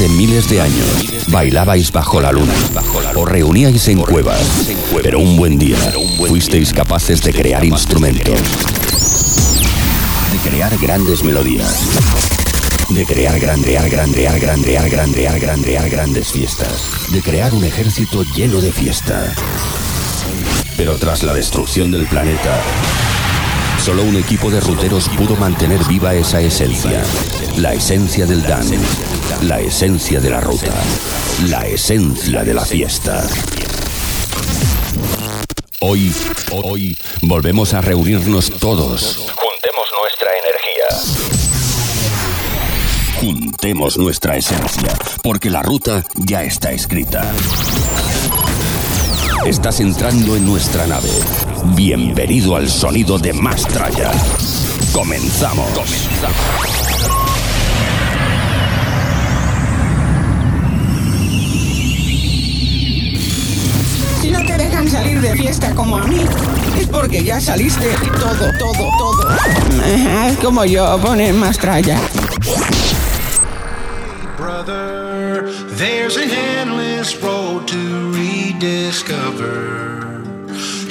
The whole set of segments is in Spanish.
hace miles de años bailabais bajo la luna o reuníais en cuevas, pero un buen día fuisteis capaces de crear instrumentos, de crear grandes melodías, de crear grandear, grandear, grandear, grandear, grandear grandes fiestas, de crear un ejército lleno de fiesta. Pero tras la destrucción del planeta, solo un equipo de ruteros pudo mantener viva esa esencia, la esencia del dance, la esencia de la ruta, la esencia de la fiesta. Hoy, hoy, volvemos a reunirnos todos. Juntemos nuestra energía. Juntemos nuestra esencia, porque la ruta ya está escrita. Estás entrando en nuestra nave. Bienvenido al sonido de Mastraya. Comenzamos. Si no te dejan salir de fiesta como a mí, es porque ya saliste todo, todo, todo. Haz como yo, pone más tralla. brother. There's an endless road to rediscover.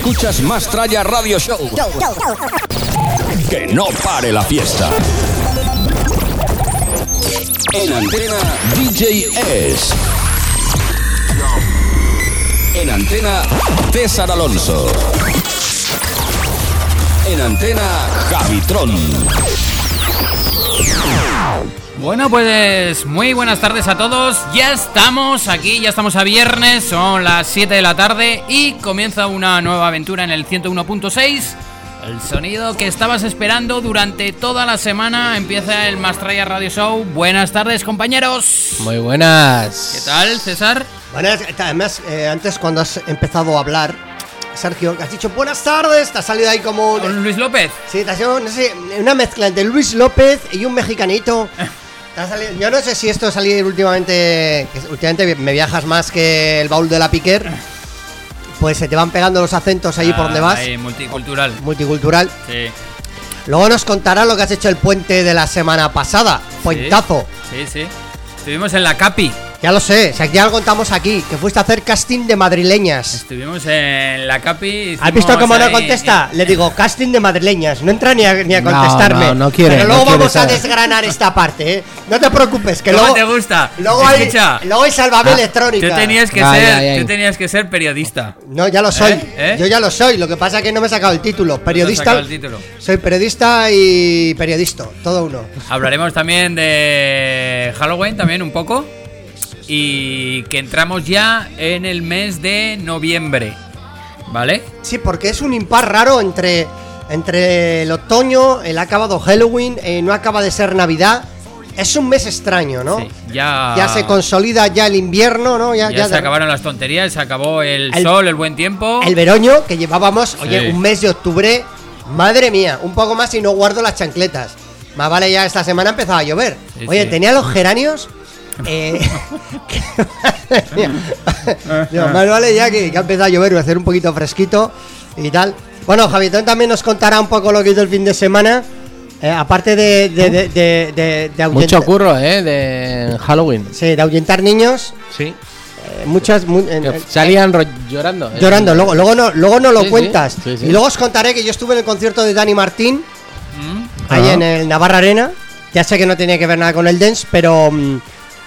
Escuchas Mastraya Radio Show. Que no pare la fiesta. En antena DJ S. En antena César Alonso. En antena Javitron. Bueno, pues muy buenas tardes a todos. Ya estamos aquí, ya estamos a viernes, son las 7 de la tarde y comienza una nueva aventura en el 101.6. El sonido que estabas esperando durante toda la semana empieza el Mastraya Radio Show. Buenas tardes, compañeros. Muy buenas. ¿Qué tal, César? Buenas, además, eh, antes cuando has empezado a hablar, Sergio, has dicho buenas tardes, te ha salido ahí como... un- Con Luis López. Sí, te ha salido, no sé, una mezcla entre Luis López y un mexicanito. Te ha salido- yo no sé si esto ha salido últimamente, que últimamente me viajas más que el baúl de la Piquer, pues se te van pegando los acentos ahí por donde vas, Ahí, multicultural. multicultural. Sí. Luego nos contará lo que has hecho el puente de la semana pasada, puentazo. Sí, sí. Estuvimos en la Capi. Ya lo sé, o sea, ya lo contamos aquí, que fuiste a hacer casting de madrileñas. Estuvimos en la Capi. ¿Has visto cómo no contesta? Le digo, casting de madrileñas. No entra ni a, ni a No, contestarme. no, no quiere, Pero no luego quiere vamos a desgranar esta parte, ¿eh? No te preocupes, que ¿Cómo luego. te gusta? Luego hay, Escucha. luego hay salvame Ah, electrónica. Tú tenías que Ay, ser, ay, ay. tú tenías que ser periodista. No, ya lo soy. ¿Eh? ¿Eh? Yo ya lo soy. Lo que pasa es que no me he sacado el título. Periodista. sacado el título. Soy periodista y periodista. Todo uno. Hablaremos también de Halloween, también un poco. Y que entramos ya en el mes de noviembre. ¿Vale? Sí, porque es un impar raro entre, entre el otoño, el ha acabado Halloween, eh, no acaba de ser Navidad. Es un mes extraño, ¿no? Sí, ya, Ya se consolida ya el invierno, ¿no? Ya, ya ya se de- acabaron las tonterías, se acabó el, El- sol, el buen tiempo. El veroño que llevábamos, oye, un mes de octubre, madre mía, un poco más y no guardo las chancletas. Más vale ya esta semana empezaba a llover. Sí, oye, tenía los geranios. Eh. Digo, más vale ya que, que ha empezado a llover, va a hacer un poquito fresquito y tal. Bueno, Javitón también nos contará un poco lo que hizo el fin de semana. eh, aparte de, de, de, de, de- de Mucho curro, ¿eh? De Halloween. Sí, de ahuyentar niños. Sí. eh, muchas. mu- salían llorando. ¿eh? Llorando, luego, luego no, luego no lo Sí, cuentas. sí, sí. Y luego os contaré que yo estuve en el concierto de Dani Martín, ¿Mm? ahí Ah. en el Navarra Arena. Ya sé que no tenía que ver nada con el dance, pero mm,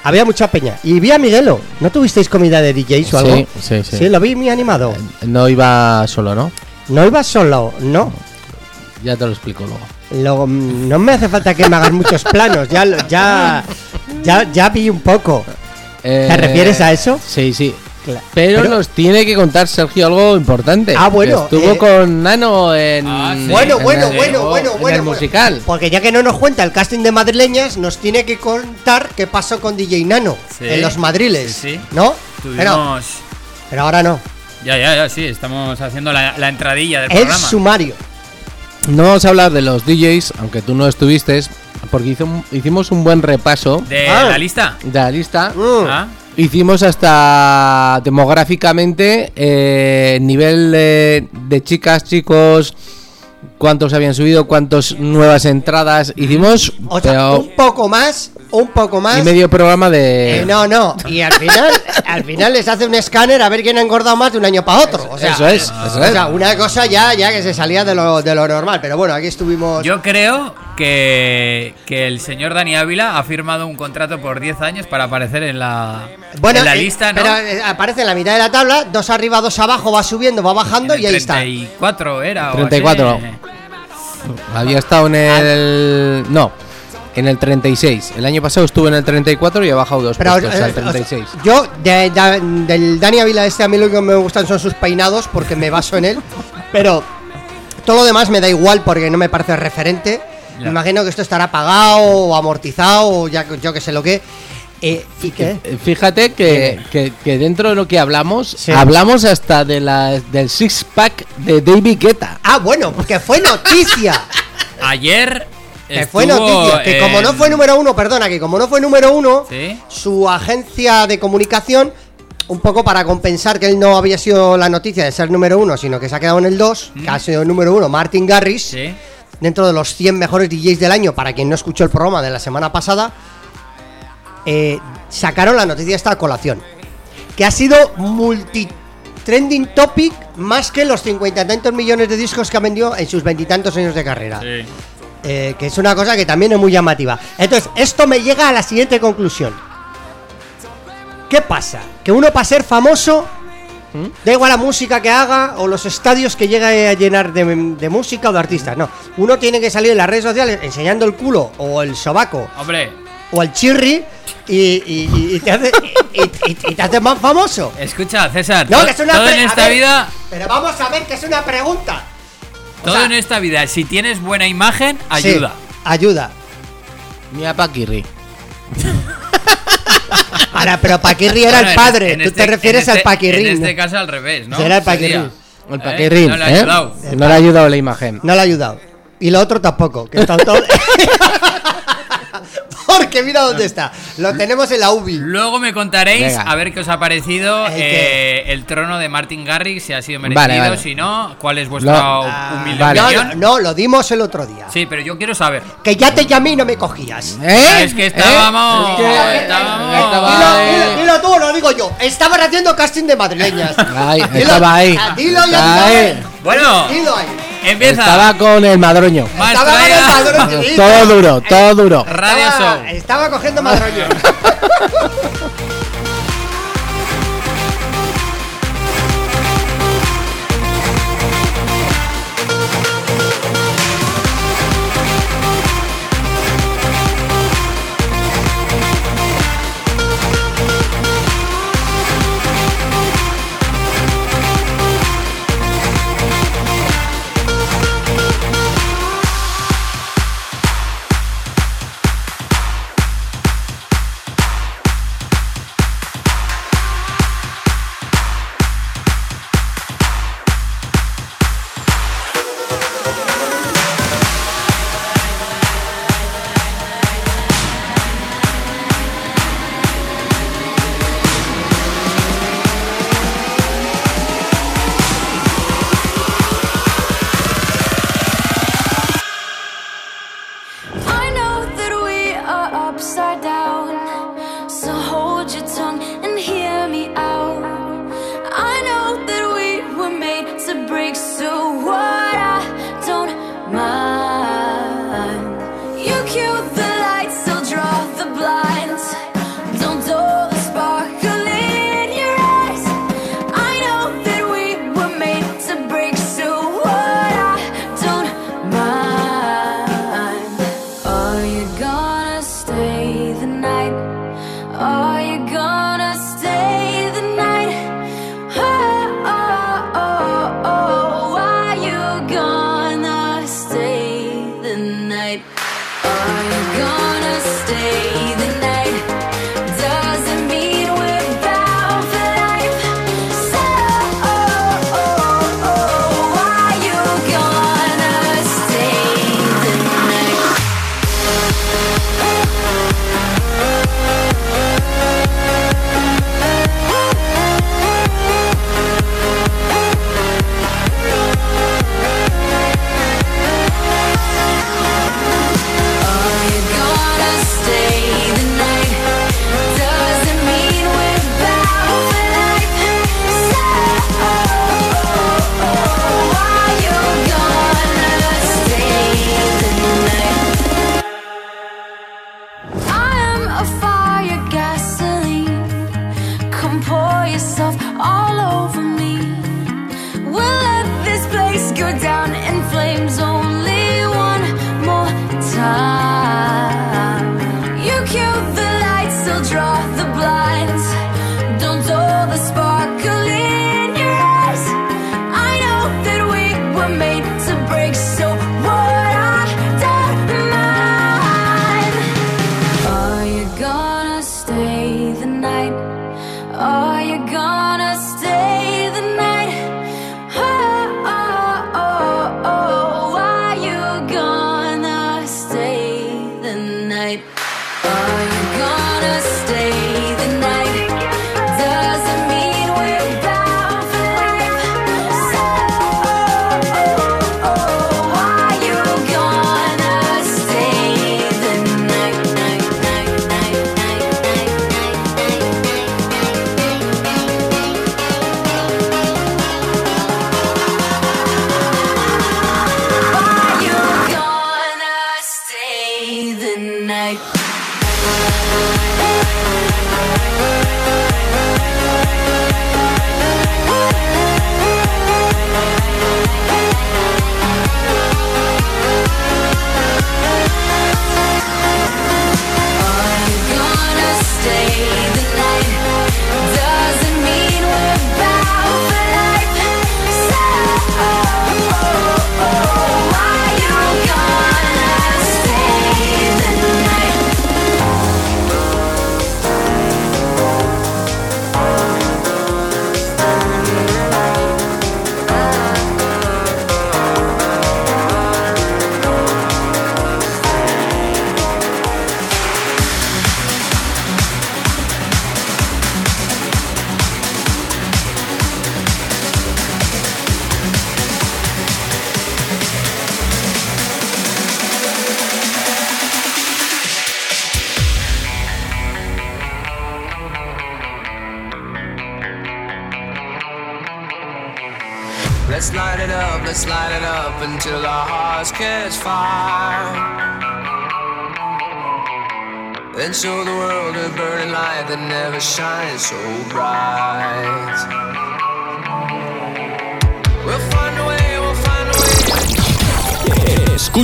había mucha peña. Y vi a Miguelo. ¿No tuvisteis comida de DJs o algo? Sí, sí, sí. Sí, lo vi muy animado. No iba solo, ¿no? No iba solo, no. Ya te lo explico luego. Luego, mm, no me hace falta que me hagas muchos planos. Ya, lo- ya, ya, ya vi un poco. Eh, refieres a eso? Sí, sí. Pero, Pero- nos tiene que contar Sergio algo importante. Ah, bueno, Estuvo eh, con Nano en. Ah, sí. Bueno, en bueno, el- bueno, en bueno, el bueno. bueno. musical. Porque ya que no nos cuenta el casting de madrileñas, nos tiene que contar qué pasó con DJ Nano Sí. en los madriles. Sí, sí. ¿No? Tuvimos. pero ahora no. Ya, ya, ya, sí, estamos haciendo la, la entradilla del El programa. sumario. No vamos a hablar de los DJs, aunque tú no estuviste, porque hizo hicimos un buen repaso De Ah. la lista. de la lista. Mm. Ah, Hicimos hasta demográficamente eh, nivel de, de chicas, chicos, cuántos habían subido, cuántas nuevas entradas. Hicimos O sea, pero- un poco más, un poco más. y medio programa de... Eh, no, no. Y al final, al final les hace un escáner a ver quién ha engordado más de un año para otro. O sea, Eso es, eso o es. sea, una cosa ya, ya que se salía de lo, de lo normal. Pero bueno, aquí estuvimos. yo creo que, que el señor Dani Ávila ha firmado un contrato por 10 años para aparecer en la, bueno, en la eh, lista, ¿no? pero eh, aparece en la mitad de la tabla, dos arriba, dos abajo, va subiendo, va bajando y ahí está. 34 era. o 34. así. Había estado en el... No, en el 36. El año pasado estuvo en el 34 y ha bajado dos Pero, puestos eh, al o sea, 36. yo, de- de- del Dani Ávila este, a mí lo que me gustan son sus peinados, porque me baso en él. Pero todo lo demás me da igual porque no me parece referente. Ya. Me imagino que esto estará pagado o amortizado o ya yo que sé lo que. Eh, ¿Y qué? Eh, Fíjate que, que- que dentro de lo que hablamos, Sí. hablamos hasta de la, del six-pack de David Guetta. Ah, bueno, que fue noticia. Ayer. que fue noticia. Que como no fue número uno, perdona, que como no fue número uno, Sí. su agencia de comunicación, un poco para compensar que él no había sido la noticia de ser número uno, sino que se ha quedado en el 2, que ha sido el número uno, Martin Garrix, Sí. Dentro de los 100 mejores DJs del año, para quien no escuchó el programa de la semana pasada, eh, sacaron la noticia esta a colación, que ha sido multi trending topic más que los cincuenta y tantos millones de discos que ha vendido en sus veintitantos años de carrera. Sí. Eh, que es una cosa que también es muy llamativa. Entonces, esto me llega a la siguiente conclusión. ¿Qué pasa? Que uno para ser famoso, da igual la música que haga o los estadios que llegue a llenar de, de música o de artistas, no. Uno tiene que salir en las redes sociales enseñando el culo o el sobaco Hombre, o el chirri y, y- y- y te, hace, y, y- y te hace más famoso. escucha, César. No, que es una todo en esta ver, vida. Pero vamos a ver que es una pregunta. O Todo sea, en esta vida, si tienes buena imagen, sí, ayuda. ayuda. Mira Paquirri. Ahora, pero Paquirri era Bueno, el padre. en Tú este- te refieres en al este- Paquirrín. En este caso al revés, ¿no? Será el Paquirrín. Sería. El ¿Eh? Paquirrin. No le ha ¿eh? ayudado. No le ha ayudado la imagen. No le ha ayudado. Y lo otro tampoco. Que está todo... Porque mira dónde está. Lo tenemos en la UBI. Luego me contaréis Venga. a ver qué os ha parecido ¿El el, qué? el trono de Martin Garrix, si ha sido merecido, Vale, vale. si no, cuál es vuestra No. humilde vale. No, opinión. no, no, lo dimos el otro día. Sí, pero yo quiero saber. Que ya te llamé y no me cogías. ¿Eh? Es que estábamos- que- estábamos- estaba Dilo, ahí. dilo, dilo tú, lo digo yo. Estaban haciendo casting de madrileñas. Ay, Dilo- estaba ahí. ah, Dilo ya. Ahí. Bueno, Dilo ahí. Empieza. Estaba con el madroño. Estaba con el madroño. Todo duro, todo duro. Radio Estaba- Show. Estaba cogiendo madroño.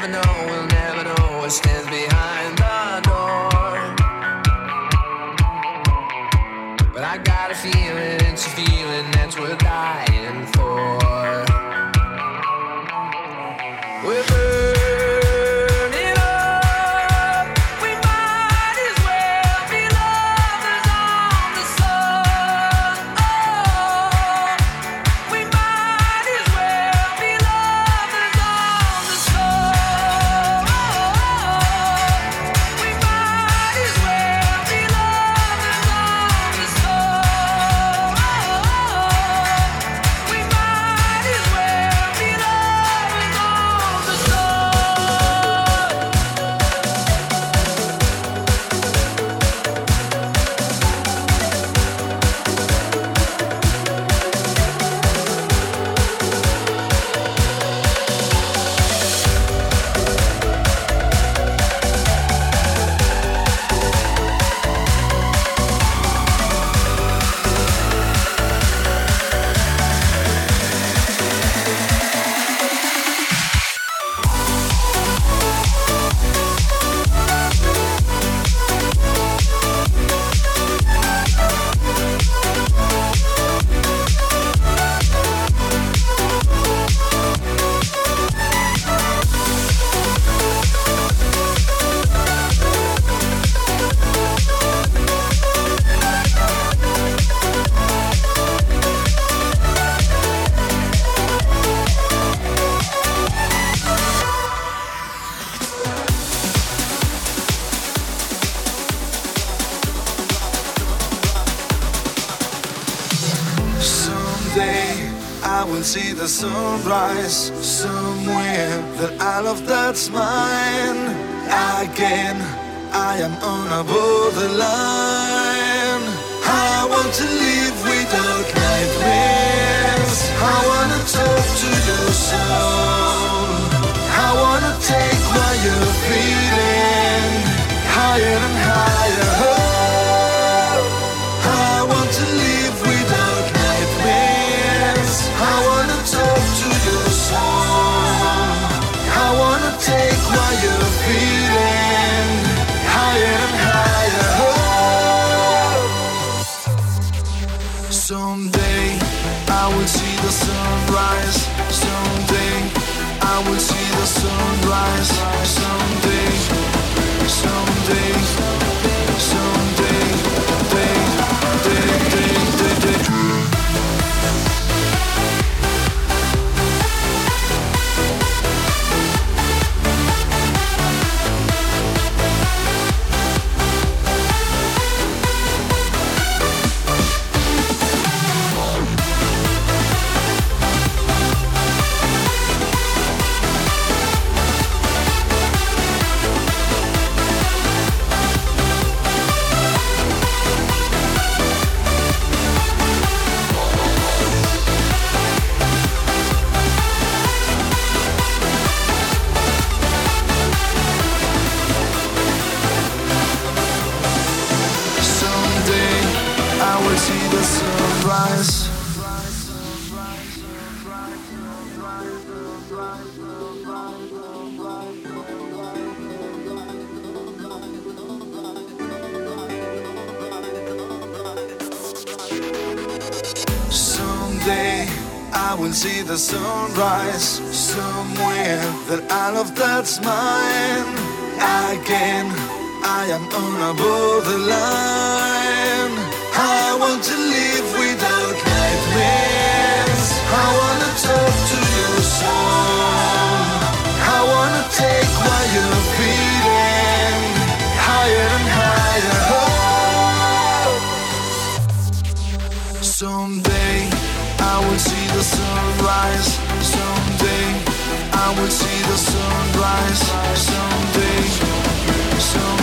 never know, we'll never know what stands will see the sunrise. Someday I will see the sunrise somewhere that I love. that's mine again. I am on a borderline. I would see the sunrise someday. someday.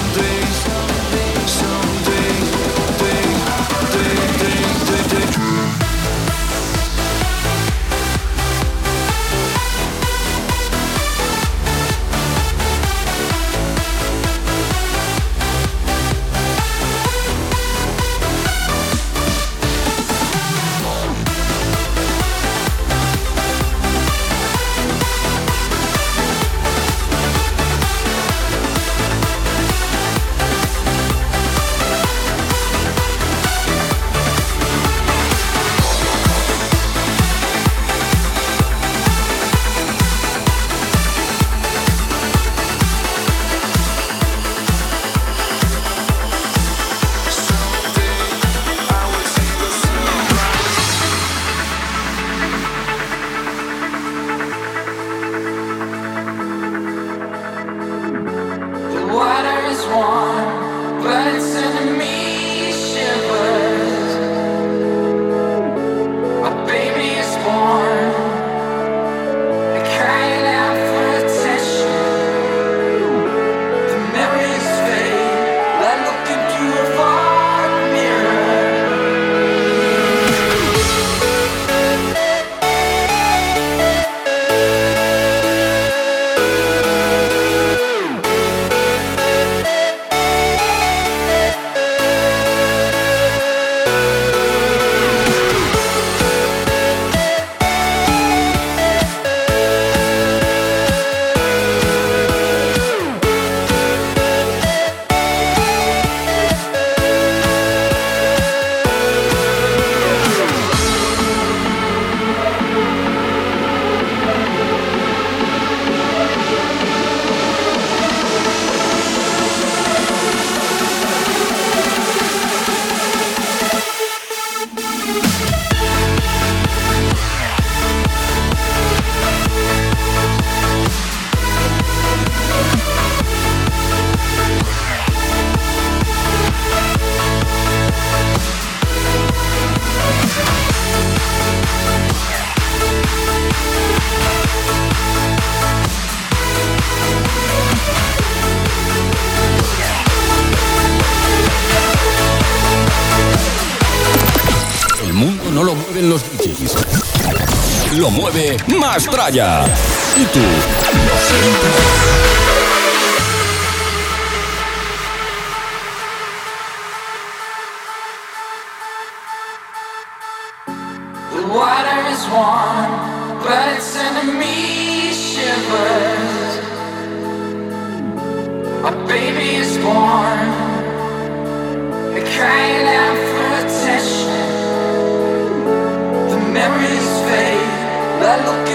The water is warm, but it's sending me shivers. A baby is born, crying out for attention. The memories fade, but look.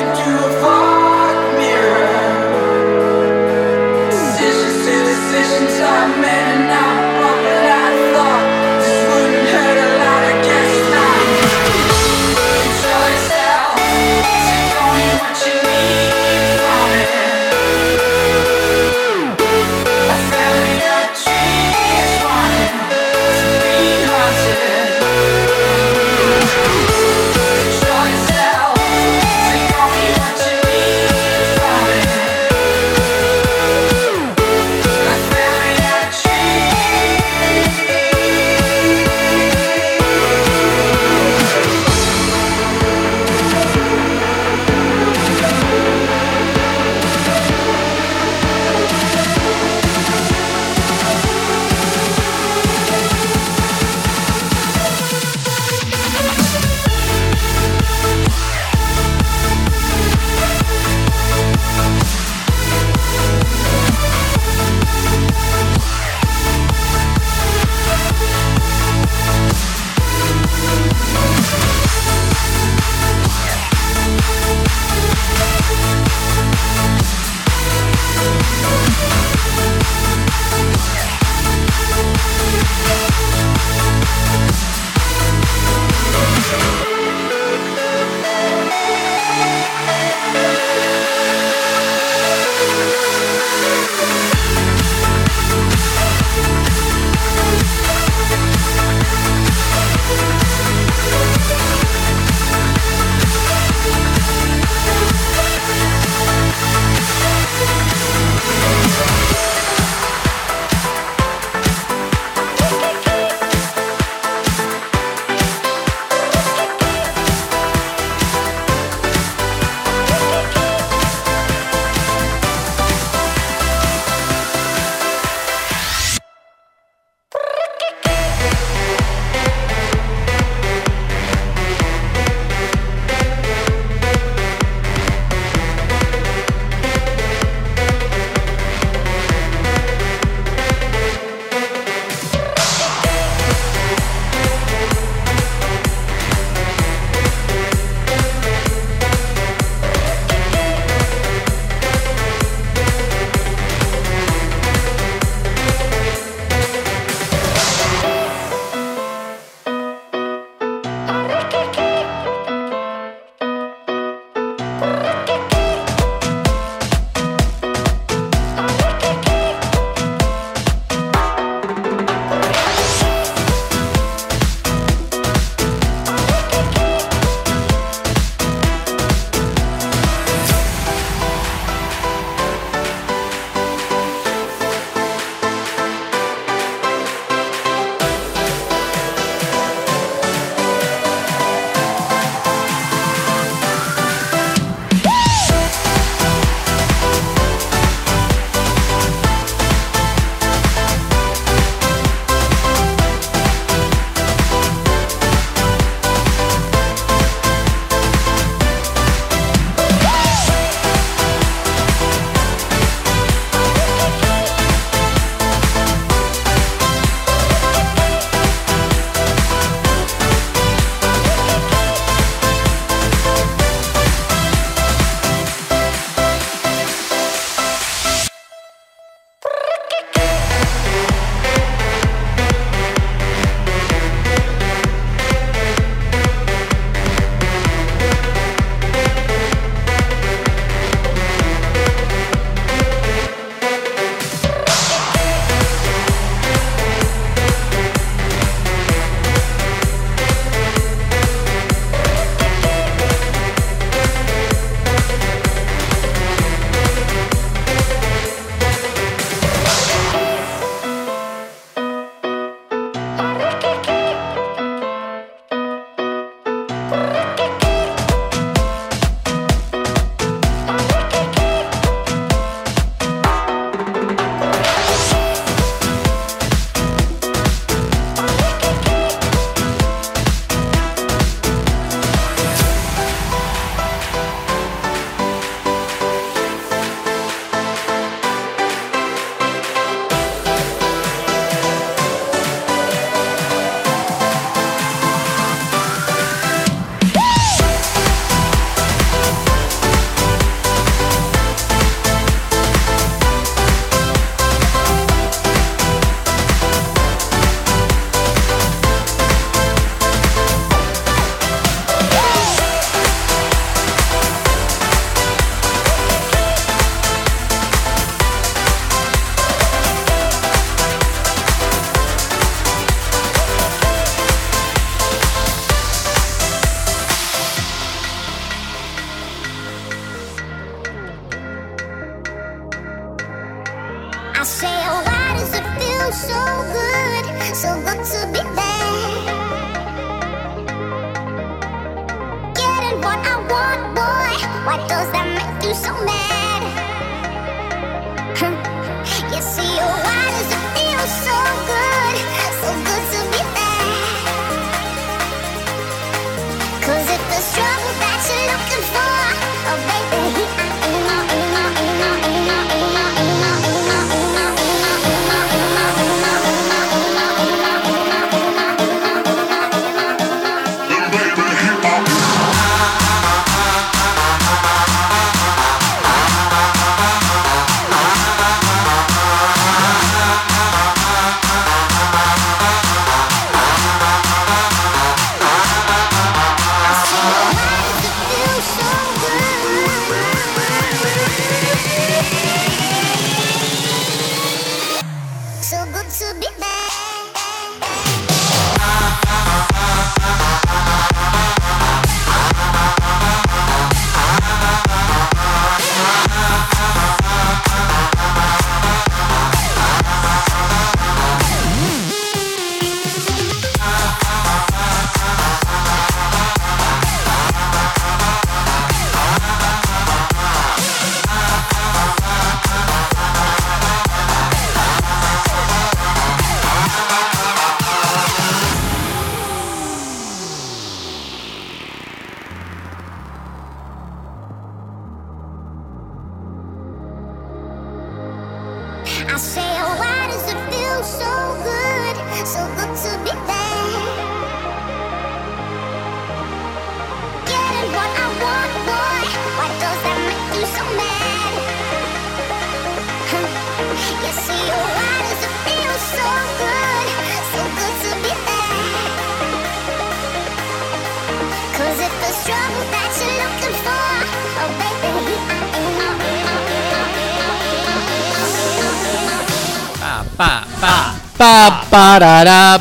Pa. Parará.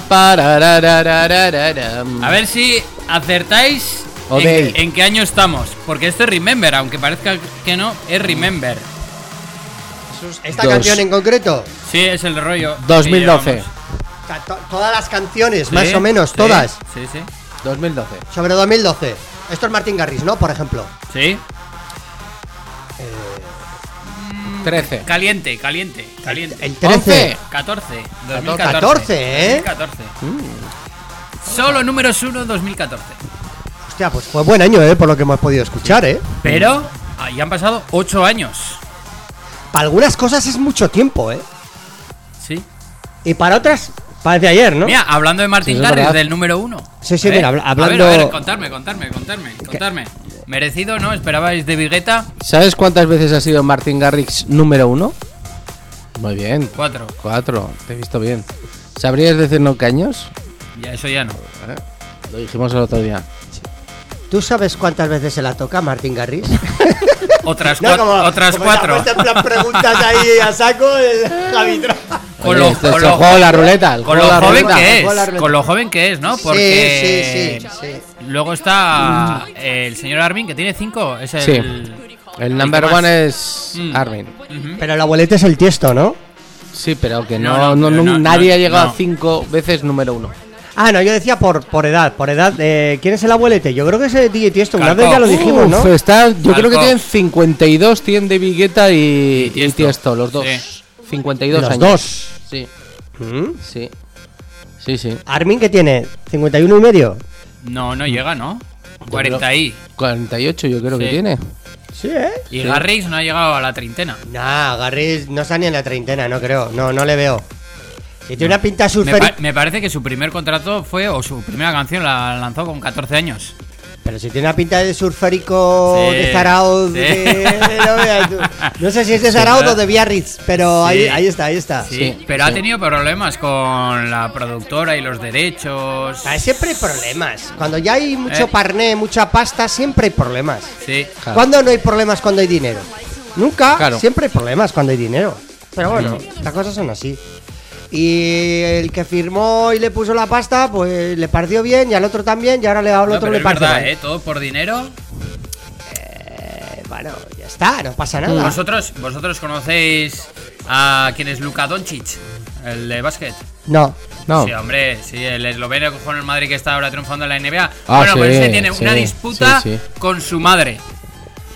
A ver si acertáis en, en qué año estamos. Porque esto es Remember, aunque parezca que no, es Remember. Esta Dos. canción en concreto, Sí, es el rollo. que 2012. llevamos. o sea, to- todas las canciones, Sí, más o menos, sí, todas, Sí, sí. 2012. sobre 2012. Esto es Martín Garris, ¿no? Por ejemplo. Sí. 13. Caliente, caliente, caliente. El 13. 14. 14, 2014. ¿eh? 2014. Solo números 1, 2014. Hostia, pues fue buen año, ¿eh? Por lo que hemos podido escuchar, ¿eh? Pero ahí han pasado 8 años. Para algunas cosas es mucho tiempo, ¿eh? Sí. Y para otras, parece ayer, ¿no? Mira, hablando de Martin Sí, Garrix, del número 1. Sí, sí, mira, habla- A ver, hablando- a ver, contarme, contarme, contarme, contarme. ¿Merecido no? ¿Esperabais de Vigueta? ¿Sabes cuántas veces ha sido Martin Garrix número uno? Muy bien. 4. Cuatro. Te he visto bien. ¿Sabrías decirnos qué años? Ya, eso ya no. Lo dijimos el otro día. ¿Tú sabes cuántas veces se la toca a Martín Garris? Otras, No, cua- como- otras como cuatro. en plan preguntas ahí a saco el Javitro. Con lo, este es con lo- juego de la ruleta. el con juego lo joven ruleta. que es. Con lo joven que es, ¿no? Porque Sí, sí, sí, sí. luego está el señor Armin, que tiene 5. Es el. Sí. El number one es Mm. Armin. Pero el abuelete es el tiesto, ¿no? Sí, pero que No, no, no, no, pero no- no, nadie no, ha llegado no. a cinco veces número uno. Ah, no, yo decía por, por edad, por edad. eh, ¿Quién es el abuelete? Yo creo que es el DJ Tiesto. Una vez ya lo dijimos, ¿no? Uf, está, yo creo que tienen 52, tienen de Vigueta y, Y y Tiesto. Tiesto, los dos. Sí. 52 Los años. dos. Sí, ¿Mm? sí. Sí, sí. Armin, que tiene? ¿51 y medio? No, no llega, ¿no? 40 y. 48 yo creo que tiene. Sí, ¿eh? Y Garrix no ha llegado a la treintena. Nah, Garris no está ni en la treintena, no creo. No, no le veo. Y tiene una pinta Me, surfer. pa- me parece que su primer contrato fue, o su primera canción la lanzó con 14 años. Pero si tiene una pinta de surferico Sí, de Zarauz. sí. de- no, sé si es de Zarauz o de Biarritz, pero Sí. ahí, ahí está, ahí está. Sí, Sí, pero ha tenido problemas con la productora y los derechos. Ah, siempre hay problemas. Cuando ya hay mucho Eh. parné, mucha pasta, siempre hay problemas. Sí. Claro. ¿Cuándo no hay problemas cuando hay dinero? Nunca, Claro. siempre hay problemas cuando hay dinero. Pero bueno, las cosas son así. Y el que firmó y le puso la pasta, pues le pareció bien y al otro también, y ahora le, al No, otro pero le es parece verdad. ¿eh? Todo por dinero. Eh, bueno, ya está, no pasa nada. Vosotros, vosotros conocéis a quién es Luka Doncic, el de básquet. No. No. Sí, hombre, sí, el esloveno con el Madrid que está ahora triunfando en la NBA. Ah, bueno, pues sí, ese tiene sí, una disputa sí, sí. con su madre.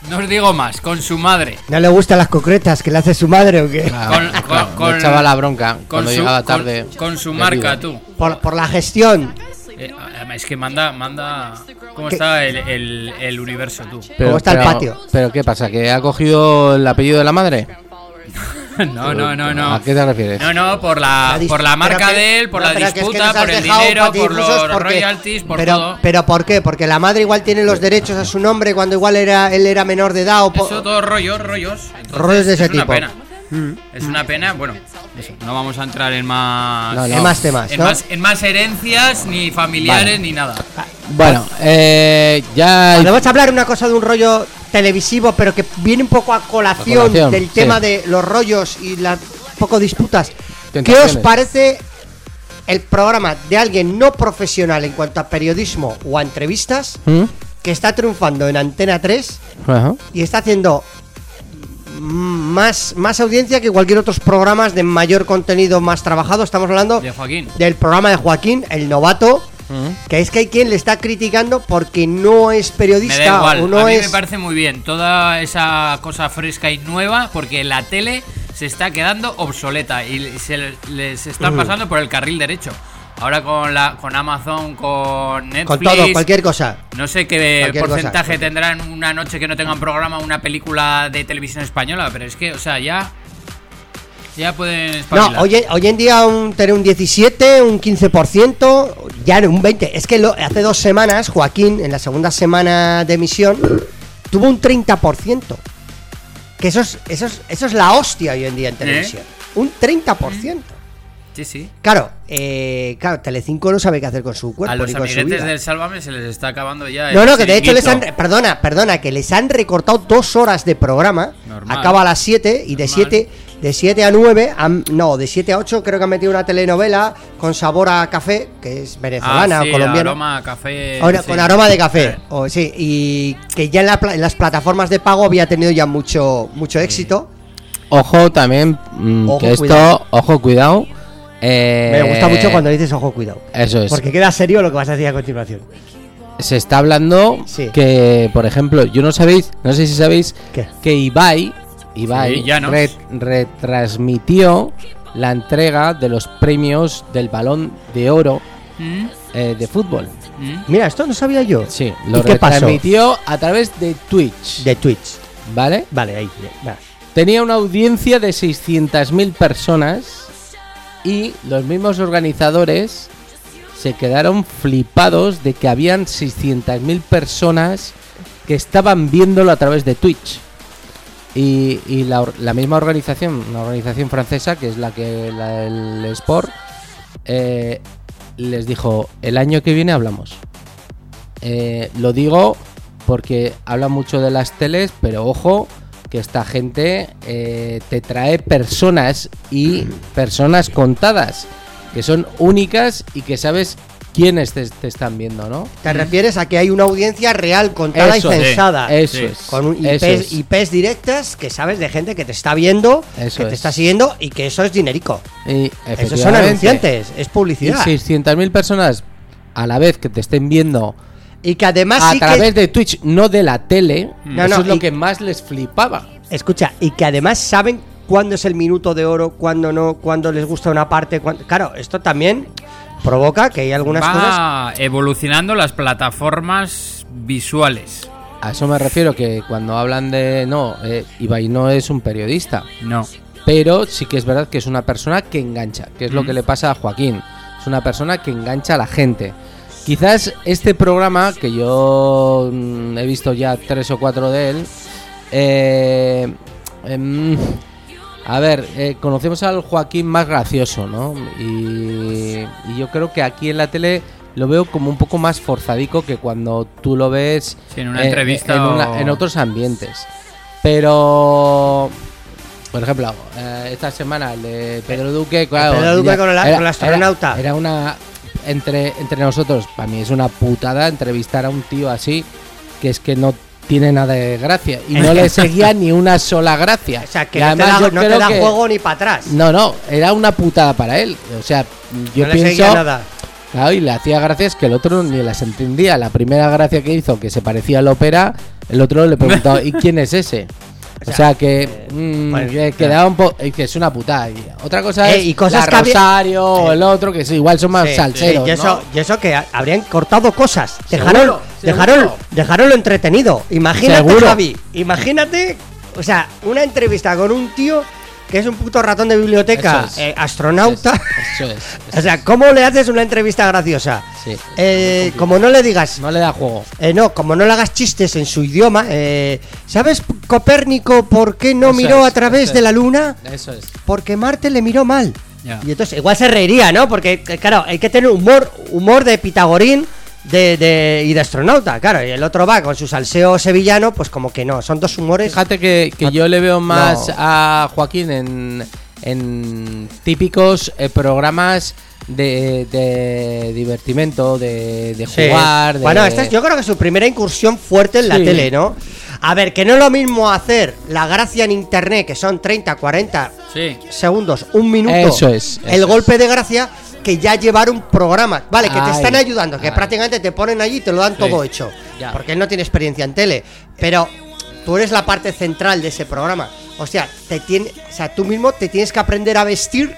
No os digo más, con su madre. ¿No le gustan las concretas que le hace su madre o qué? Con- claro, con- echaba la bronca Con cuando su, llegaba tarde. con su marca, tú. Por, por la gestión. Eh, es que manda, manda. ¿Cómo ¿Qué? está el, el- el universo, tú? ¿Cómo está el patio? ¿Pero qué pasa? ¿Que ha cogido el apellido de la madre? No, no, no, no. ¿A qué te refieres? No, no, por la, por la marca que- de él, por no, la es que disputa, por el dinero, por los porque- royalties, por pero, todo. Pero ¿por qué? Porque la madre igual tiene los derechos a su nombre cuando igual era él era menor de edad o Eso, todos rollos, rollos. Entonces, Rollos de ese es una tipo. pena. Mm. Es una pena, bueno, eso, no vamos a entrar en más. No, no. En más temas, en, ¿no? más, en más herencias, ni familiares, Vale. ni nada. Bueno, eh, ya. Podemos hablar una cosa de un rollo televisivo, pero que viene un poco a colación, A colación, del sí. tema de los rollos y las poco disputas. ¿Qué os parece el programa de alguien no profesional en cuanto a periodismo o a entrevistas ¿Mm? que está triunfando en Antena 3 Ajá. y está haciendo más, más audiencia que cualquier otros programas de mayor contenido más trabajado? Estamos hablando De Joaquín. del programa de Joaquín, el novato. Que es que hay quien le está criticando porque no es Me periodista da igual, o no a mí es. me parece muy bien toda esa cosa fresca y nueva porque la tele se está quedando obsoleta y se le- les están pasando por el carril derecho. Ahora con la con Amazon, con Netflix, Con todo, cualquier cosa. no sé qué porcentaje cosa. tendrán una noche que no tengan programa una película de televisión española, pero es que, o sea, ya ya pueden No, espabilar. hoy, hoy en día un, tener un 17, un 15%, ya no, un 20%. Es que lo- hace dos semanas, Joaquín, en la segunda semana de emisión, tuvo un 30%. Que eso es, eso es, eso es la hostia hoy en día en televisión. Un 30%. Sí, sí. Claro, eh, claro, Telecinco no sabe qué hacer con su cuerpo A los ni con su amiguetes vida. del Sálvame se les está acabando ya. No, el no, que de hecho les han. Perdona, perdona, que les han recortado dos horas de programa. Normal. Acaba a las 7 y de Normal. 7 de 7 a 9. han- no, de 7 a 8 creo que han metido una telenovela con sabor a café, que es venezolana Ah, o colombiana. aroma a café. Ahora, sí. Con aroma de café. Eh, O, sí, y que ya en, la pla- en las plataformas de pago había tenido ya mucho, mucho éxito. Ojo también, mm, Ojo, que esto, cuidado. ojo, cuidado. Eh, Me gusta mucho cuando dices ojo, cuidado. Eso es. Porque queda serio lo que vas a decir a continuación. Se está hablando Sí. que, por ejemplo, yo no sabéis, no sé si sabéis ¿Qué? que Ibai, Ibai Sí, Llanos. re- retransmitió la entrega de los premios del Balón de Oro ¿Mm? eh, de fútbol. ¿Mm? Mira, esto no sabía yo. Sí, lo ¿Y qué pasó? retransmitió a través de Twitch, De Twitch. ¿vale? Vale, ahí. va. Tenía una audiencia de 600.000 personas y los mismos organizadores se quedaron flipados de que habían 600.000 personas que estaban viéndolo a través de Twitch. Y, la misma organización, una organización francesa, que es la que la del Sport, eh, les dijo, el año que viene hablamos. Eh, lo digo porque habla mucho de las teles, pero ojo, que esta gente eh, te trae personas y personas contadas, que son únicas y que sabes quiénes te, te están viendo, ¿no? Te refieres a que hay una audiencia real, contada Eso y censada. Eso Sí. es. Con un IPs, es. IPs directas que sabes de gente que te está viendo, Eso que te es. está siguiendo y que eso es dinerico. Y, Esos son anunciantes, es Y publicidad. 600.000 personas a la vez que te estén viendo Y que además a sí que- través de Twitch, no de la tele, No, eso no, es lo y- que más les flipaba. Escucha, y que además saben cuándo es el minuto de oro, cuándo no, cuándo les gusta una parte. cuándo- Claro, esto también provoca que hay algunas cosas. Va evolucionando las plataformas visuales. A eso me refiero que cuando hablan de... No, eh, Ibai no es un periodista, No. pero sí que es verdad que es una persona que engancha, que es lo Mm. que le pasa a Joaquín. Es una persona que engancha a la gente. Quizás este programa, que yo mm, he visto ya tres o cuatro de él, eh, em, a ver, eh, conocemos al Joaquín más gracioso, ¿no? Y, y yo creo que aquí en la tele lo veo como un poco más forzadico que cuando tú lo ves Sí, en una eh, entrevista en, una- o- en otros ambientes. Pero, por ejemplo, eh, esta semana el de Pedro Duque, claro, Pedro Duque ya- con el- con el astronauta. Era, era una entre entre nosotros, para mí es una putada entrevistar a un tío así que es que no tiene nada de gracia. Y no le seguía ni una sola gracia. O sea, que Y no te además da, yo no te da que- juego ni para atrás. No, no, era una putada para él. O sea, yo no le seguía pienso. nada. Claro, y le hacía gracias que el otro ni las entendía. La primera gracia que hizo, que se parecía al ópera, el otro le preguntó, ¿y quién es ese? O sea, que, mm, bueno, que quedaba un poco. Que es una putada. Y otra cosa Eh, es y cosas la que Rosario o el otro, que sí, igual son más salseros. y, eso, ¿no? y eso que ha- habrían cortado cosas. Seguro, Dejaron, seguro. dejaron, dejaron lo entretenido. Imagínate, Seguro. Javi. Imagínate, o sea, una entrevista con un tío que es un puto ratón de biblioteca, es. eh, astronauta. Eso es. o sea, ¿cómo le haces una entrevista graciosa? Sí. Eh, como no le digas, No le da juego. eh, no, como no le hagas chistes en su idioma, eh, ¿sabes Copérnico por qué no Eso miró a través de la luna? Eso es. Porque Marte le miró mal. Y entonces igual se reiría, ¿no? Porque, claro, hay que tener humor, humor de Pitagorín de, de- y de astronauta, claro. Y el otro va con su salseo sevillano, pues como que no, son dos humores. Fíjate que, que yo le veo más No. a Joaquín en, en típicos eh, programas de, de divertimento, de, de Sí. jugar. De... Bueno, esta es yo creo que es su primera incursión fuerte en la tele, ¿no? A ver, que no es lo mismo hacer la gracia en internet, que son 30, 40 Sí. segundos, un minuto. Eso es, El golpe de gracia que ya llevar un programa. Vale, que te están ayudando, que ay. prácticamente te ponen allí y te lo dan todo hecho. Ya. Porque él no tiene experiencia en tele. Pero tú eres la parte central de ese programa. O sea, te tiene, o sea, tú mismo te tienes que aprender a vestir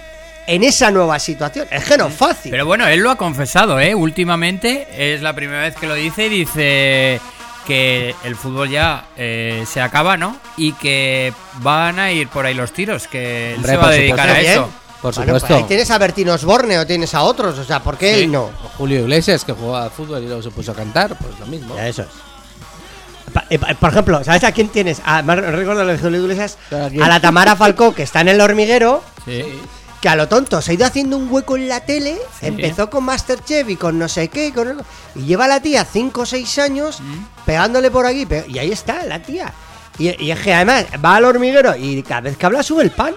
en esa nueva situación. Es que no es fácil. Pero bueno, él lo ha confesado, ¿eh? Últimamente es la primera vez que lo dice y dice que el fútbol ya eh, se acaba, ¿no? Y que van a ir por ahí los tiros, que él Hombre, se va a dedicar supuesto, a bien. Por Bueno, pues supuesto. ahí tienes a Bertín Osborne o tienes a otros. O sea, ¿por qué Sí. él no? O Julio Iglesias, que jugaba al fútbol y luego se puso a cantar, pues lo mismo. Ya, eso es. Eh, Por ejemplo, ¿sabes a quién tienes? A, me recuerdo de Julio Iglesias, ¿A la Tamara Falcó, que está en el hormiguero, Sí. que a lo tonto se ha ido haciendo un hueco en la tele, empezó con Masterchef y con no sé qué, y, con- y lleva a la tía 5 o 6 años pegándole por aquí, pe- y ahí está la tía. Y, y es que además va al hormiguero y cada vez que habla sube el pan.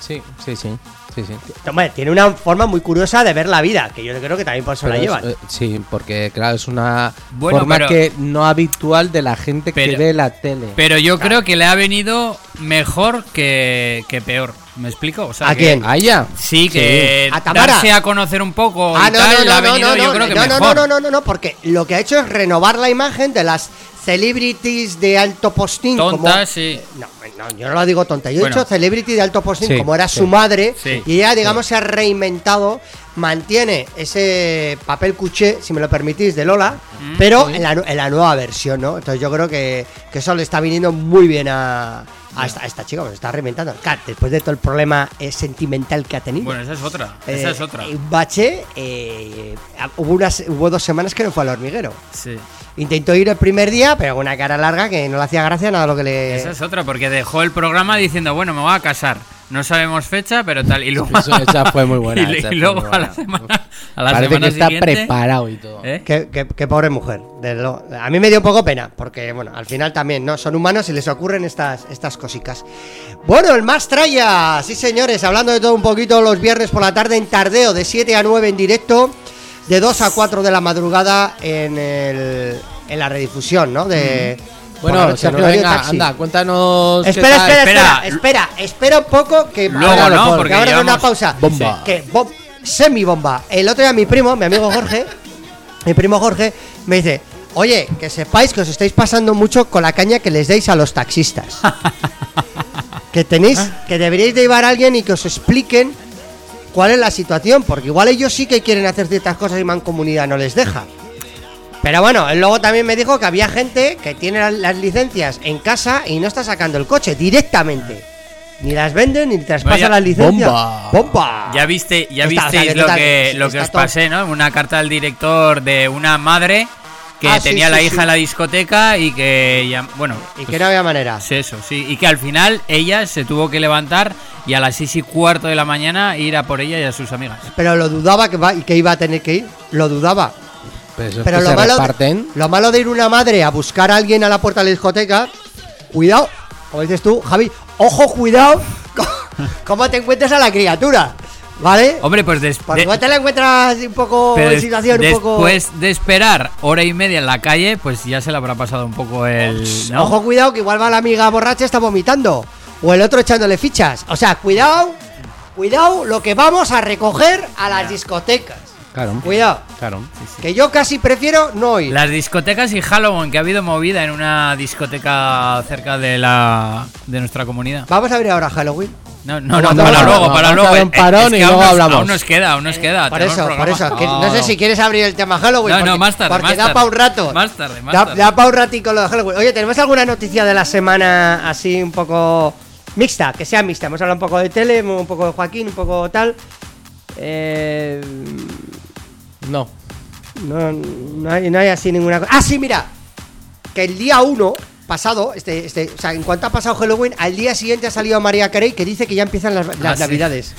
Sí, sí, sí. sí, sí. Hombre, tiene una forma muy curiosa de ver la vida, que yo creo que también por eso la Pero es- llevan. eh, sí, porque claro, es una Bueno, forma pero- que no habitual de la gente que ve la tele. Pero yo creo que le ha venido mejor que, que peor. ¿Me explico? O sea, ¿A que- quién? ¿A ella? Sí, que ¿A Tamara? darse a conocer un poco Ah, y no, tal, no, no, no, no, yo no, creo que no, no, mejor. no, no, no, no, porque lo que ha hecho es renovar la imagen de las celebrities de alto postín. como- Tontas, sí. No, no, yo no lo digo tonta. Yo Bueno. he dicho celebrity de alto postín, Sí, como era sí. su madre. Sí. Y ella, digamos, se ha reinventado, mantiene ese papel cuché, si me lo permitís, de Lola, Mm, pero en la, en la nueva versión, ¿no? Entonces yo creo que, que eso le está viniendo muy bien a, a esta, a esta chica, pues está reinventando. Claro, después de todo el problema eh, sentimental que ha tenido. Bueno, esa es otra. esa Eh, es otra. Bache, eh, hubo, unas, hubo dos semanas que no fue al hormiguero. Sí. Intentó ir el primer día, pero con una cara larga que no le hacía gracia nada lo que le. Esa es otra, porque dejó el programa diciendo, bueno, me voy a casar. No sabemos fecha, pero tal. Y luego. Eso- esa fue muy buena, y, y luego a la semana. A la Parece semana que está siguiente, preparado y todo. ¿eh? Qué, qué- qué pobre mujer. de lo- a mí me dio un poco pena, porque bueno, al final también, ¿no? Son humanos y les ocurren estas, estas cosicas. Bueno, el más traya, sí señores, hablando de todo un poquito los viernes por la tarde en tardeo, de 7 a 9 en directo, de 2 a 4 de la madrugada en, el, en la redifusión, ¿no? De, Bueno, Sergio, venga, taxi. anda, cuéntanos. qué Espera, tal. espera, espera, Espera. espera, un poco que Luego, ahora ¿no? Porque que ahora una pausa. Bomba. Que bom- semi bomba. El otro día mi primo, mi amigo Jorge, mi primo Jorge me dice, "Oye, que sepáis que os estáis pasando mucho con la caña que les deis a los taxistas." que tenéis que deberíais de llevar a alguien y que os expliquen cuál es la situación, porque igual ellos sí que quieren hacer ciertas cosas y mancomunidad no les deja. Pero bueno, él luego también me dijo que había gente que tiene las, licencias en casa y no está sacando el coche directamente. Ni las venden ni traspasan las licencias. Bomba. ¡Bomba! Ya viste, ya Está, o sea, visteis que lo que, lo que os todo- pasé, ¿no? Una carta al director de una madre que Ah, tenía sí, la sí. hija en la discoteca y que ya, bueno, Y pues, que no había manera. sí, eso, sí, y que al final ella se tuvo que levantar y a las seis y cuarto de la mañana ir a por ella y a sus amigas. Pero lo dudaba que, va, y que iba a tener que ir. Lo dudaba. Pero, eso es Pero lo malo, reparten. lo malo de ir una madre a buscar a alguien a la puerta de la discoteca, cuidado, como dices tú, Javi, ojo, cuidado, cómo te encuentres a la criatura. ¿Vale? Hombre, pues des- Porque de- te la encuentras un poco pero en des- situación un poco. después de esperar hora y media en la calle, pues ya se le habrá pasado un poco el. ¿no? Ojo, cuidado, que igual va la amiga borracha está vomitando. O el otro echándole fichas. O sea, cuidado, cuidado lo que vamos a recoger a las discotecas. Claro. Cuidado. Claro. Que yo casi prefiero no ir. Las discotecas y Halloween, que ha habido movida en una discoteca cerca de la de nuestra comunidad. Vamos a abrir ahora Halloween. No, no, no, para luego, para luego. un Eh, parón es que y aún luego nos- hablamos. Aún nos queda, aún nos queda. Por eso, por eso. que No, sé si quieres abrir el tema Halloween. No, no, más tarde, Porque más da para un rato. Más tarde, más da, tarde. Da para un ratico lo de Halloween. Oye, ¿tenemos alguna noticia de la semana así un poco mixta? Que sea mixta. Hemos hablado un poco de tele, un poco de Joaquín, un poco tal. Eh, No. no, no, hay, no hay así ninguna cosa. Ah, sí, mira. Que el día 1 pasado, este, este, o sea, en cuanto ha pasado Halloween, al día siguiente ha salido María Carey que dice que ya empiezan las, las Ah, sí. navidades.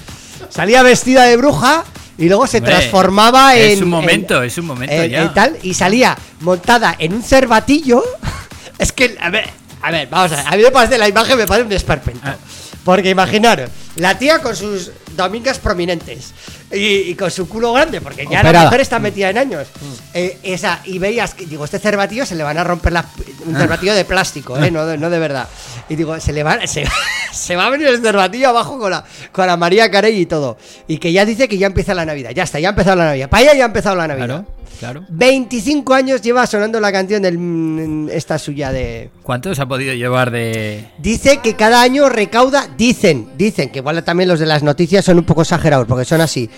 Salía vestida de bruja y luego se Hombre, transformaba en. Es un momento, en- es un momento en- ya. en tal, y salía montada en un cervatillo. es que, a ver, a ver, vamos a ver. A mí me parece la imagen, me parece un desperpento. Ah. Porque imaginaros, la tía con sus domingas prominentes y, y con su culo grande, porque ya la mujer está metida en años. Eh, esa, y veías que, digo, este cervatillo se le van a romper la, un cervatillo de plástico, eh, no, de, no de verdad. Y digo, se le va, se, se va a venir el cervatillo abajo con la, con la María Carey y todo. Y que ya dice que ya empieza la Navidad. Ya está, ya ha empezado la Navidad. Para ella ya ha empezado la Navidad. Claro, claro. 25 años lleva sonando la canción del mm, esta suya de ¿Cuánto se ha podido llevar de.? Dice que cada año recauda, dicen, dicen que igual también los de las noticias son un poco exagerados porque son así,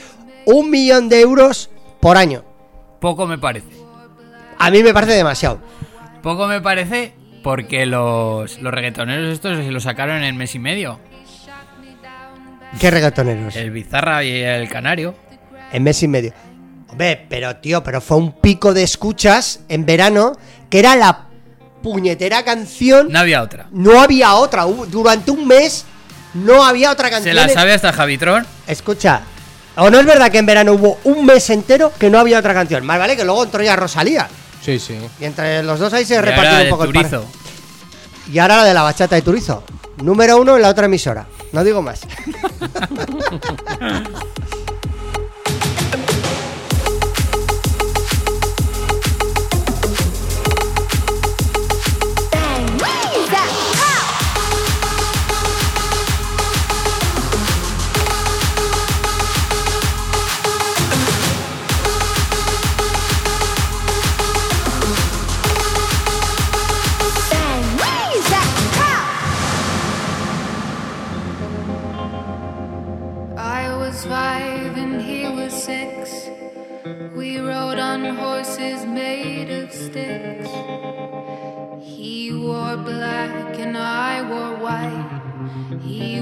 un millón de euros por año. Poco me parece. A mí me parece demasiado. Poco me parece porque los, los reggaetoneros estos se lo sacaron en mes y medio. ¿Qué reggaetoneros? El Bizarra y el Canario. En mes y medio. Hombre, pero tío, pero fue un pico de escuchas en verano que era la puñetera canción. No había otra. No había otra. Durante un mes no había otra Se canción. la sabe hasta Javitron. Escucha, ¿o no es verdad que en verano hubo un mes entero que no había otra canción? Más vale que luego entró ya Rosalía. Sí, sí. Y entre los dos ahí se repartió un el poco el par. Turizo. Y ahora la de la bachata de Turizo. Número uno en la otra emisora. No digo más.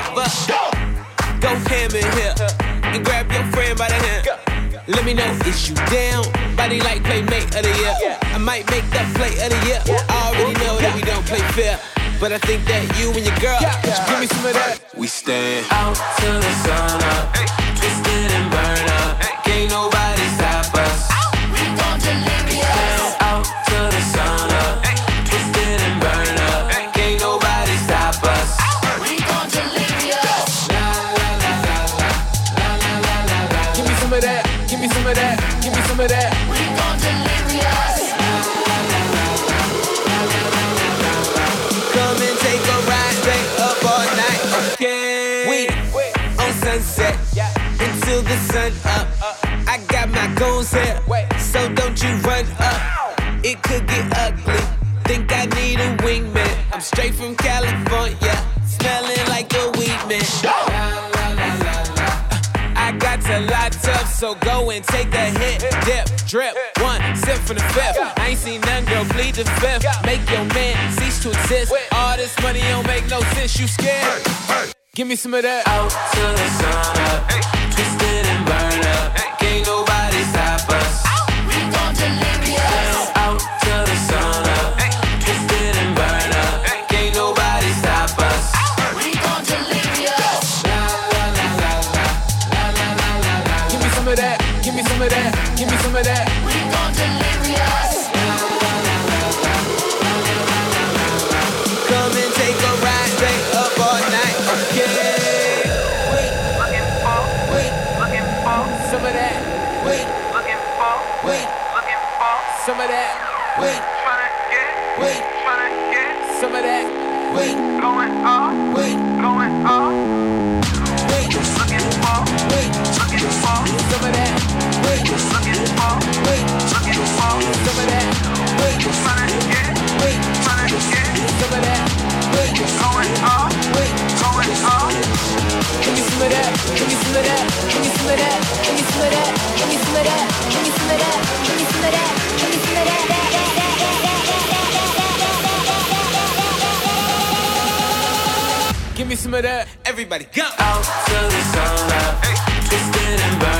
favor. Go ham in here and grab your friend by the hand. Let me know, if you down? Body like playmate of the year. I might make that play of the year. I already know that we don't play fair. But I think that you and your girl, give me some of that. We stand out till the sun up, twisted and burned up. goons here, so don't you run up. It could get ugly. Think I need a wingman. I'm straight from California, smelling like a weed man. I got to lot up, so go and take a hit. Dip, drip, one sip from the fifth. I ain't seen none, girl, bleed the fifth. Make your man cease to exist. All this money don't make no sense. You scared? Give me some of that. Out till the sun up, twisted and burned up. of that. Come and take a ride, stay up all night, okay? Wait, looking for, wait, looking for some of that. Wait, looking for, wait, looking for some of that. Wait. Give me some of that. Everybody go. Out to the sun Hey. Twisted and burned.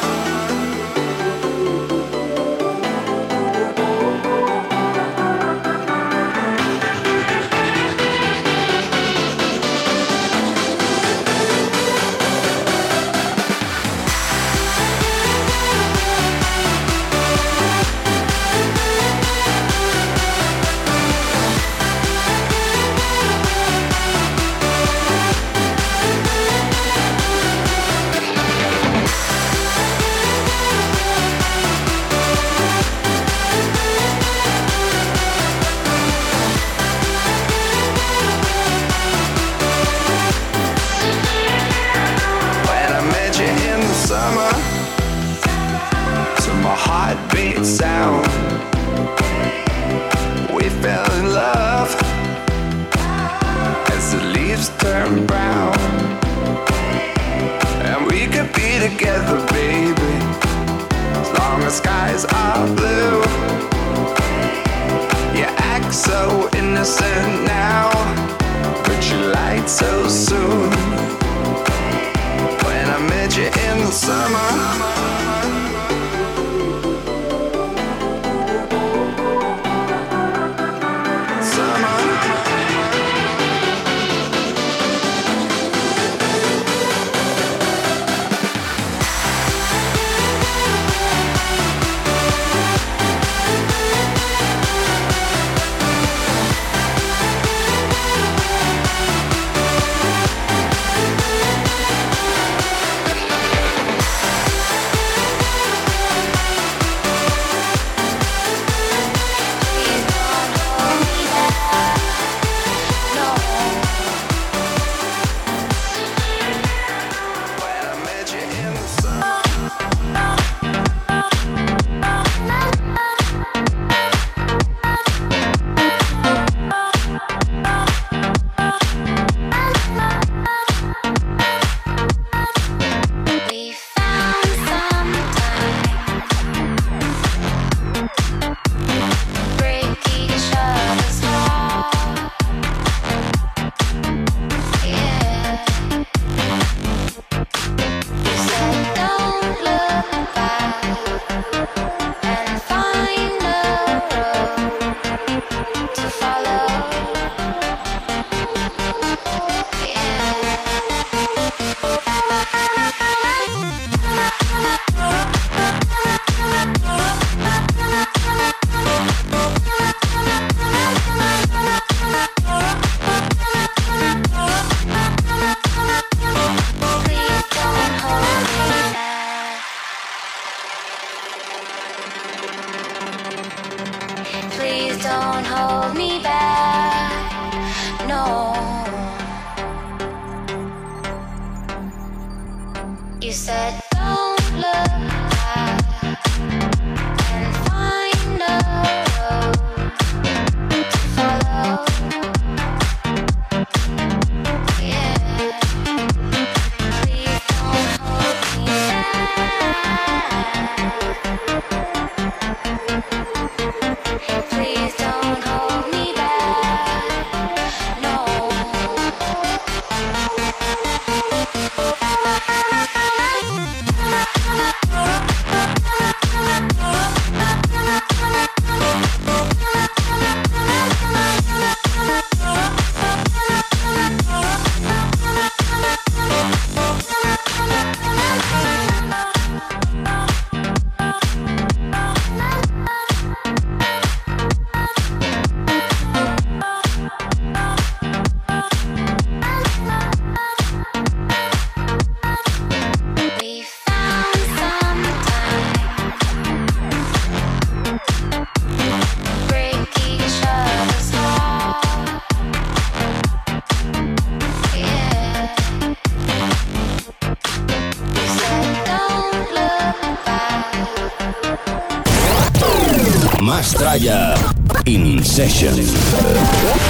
Metralla In Session.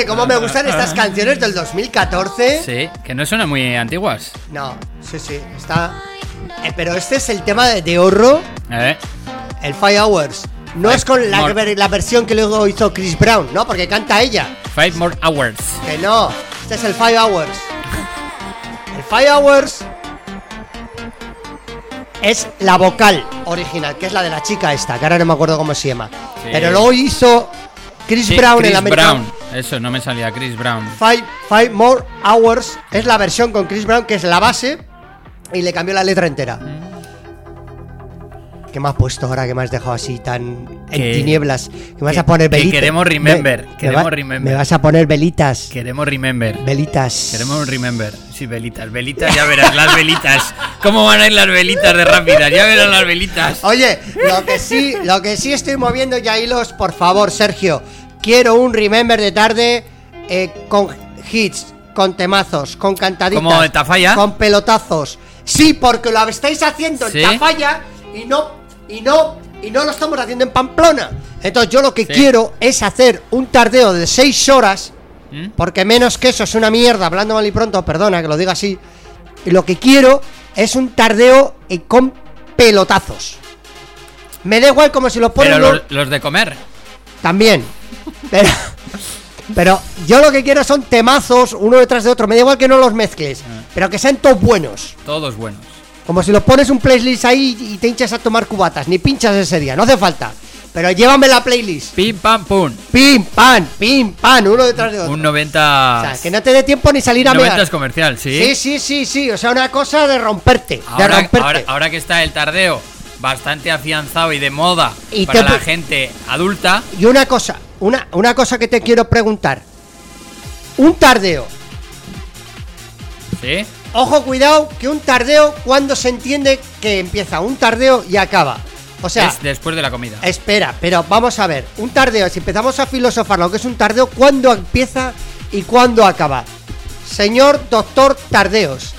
Oye, cómo me gustan estas canciones del 2014. Sí, que no suenan muy antiguas. No, sí, sí, está. Eh, pero este es el tema de, de Horro, el Five Hours. No Five es con la, more. la versión que luego hizo Chris Brown, ¿no? Porque canta ella. Five more hours. Que no, este es el Five Hours. El Five Hours es la vocal original, que es la de la chica esta, que ahora no me acuerdo cómo se llama. Sí. Pero luego hizo Chris Sí, Brown, Chris el americano. Brown. Eso, no me salía Chris Brown. Five, Five More Hours es la versión con Chris Brown, que es la base, y le cambió la letra entera. ¿Qué me has puesto ahora que me has dejado así tan en Que- tinieblas? Que me vas que- a poner que velitas. queremos remember, Me- queremos me va- remember. Me vas a poner velitas. Queremos remember. Velitas. Queremos remember. Sí, velitas. Velitas, ya verás, las velitas. ¿Cómo van a ir las velitas de rápidas? Ya verás las velitas. Oye, lo que sí, lo que sí estoy moviendo ya hilos, por favor, Sergio. Quiero un remember de tarde eh, con hits, con temazos, con cantaditas. ¿Como en Tafalla? Con pelotazos. Sí, porque lo estáis haciendo ¿Sí? en Tafalla y no, y no, y no lo estamos haciendo en Pamplona. Entonces yo lo que Sí. quiero es hacer un tardeo de 6 horas, ¿Mm? porque menos que eso es una mierda, hablando mal y pronto, perdona que lo diga así. Y lo que quiero es un tardeo eh, con pelotazos. Me da igual como si lo ponen Pero los, los de comer. también. Pero, pero yo lo que quiero son temazos uno detrás de otro. Me da igual que no los mezcles, Ah. pero que sean todos buenos. Todos buenos. Como si los pones un playlist ahí y te hinchas a tomar cubatas. Ni pinchas ese día, no hace falta. Pero llévame la playlist. Pim, pam, pum. Pim, pan, pim, pan, uno detrás de otro. Un 90. O sea, que no te dé tiempo ni salir a 90 mear. es comercial, ¿sí? Sí, sí, sí, sí. O sea, una cosa de romperte. de Ahora, romperte. ahora, ahora que está el tardeo bastante afianzado y de moda Y para la gente adulta, Y una cosa, una, una cosa que te quiero preguntar. Un tardeo. ¿sí? Ojo, cuidado, que un tardeo, cuando se entiende que empieza un tardeo y acaba. O sea, es después de la comida. espera, pero vamos a ver. Un tardeo, si empezamos a filosofar lo que es un tardeo, ¿cuándo empieza y cuándo acaba? Señor doctor Tardeos,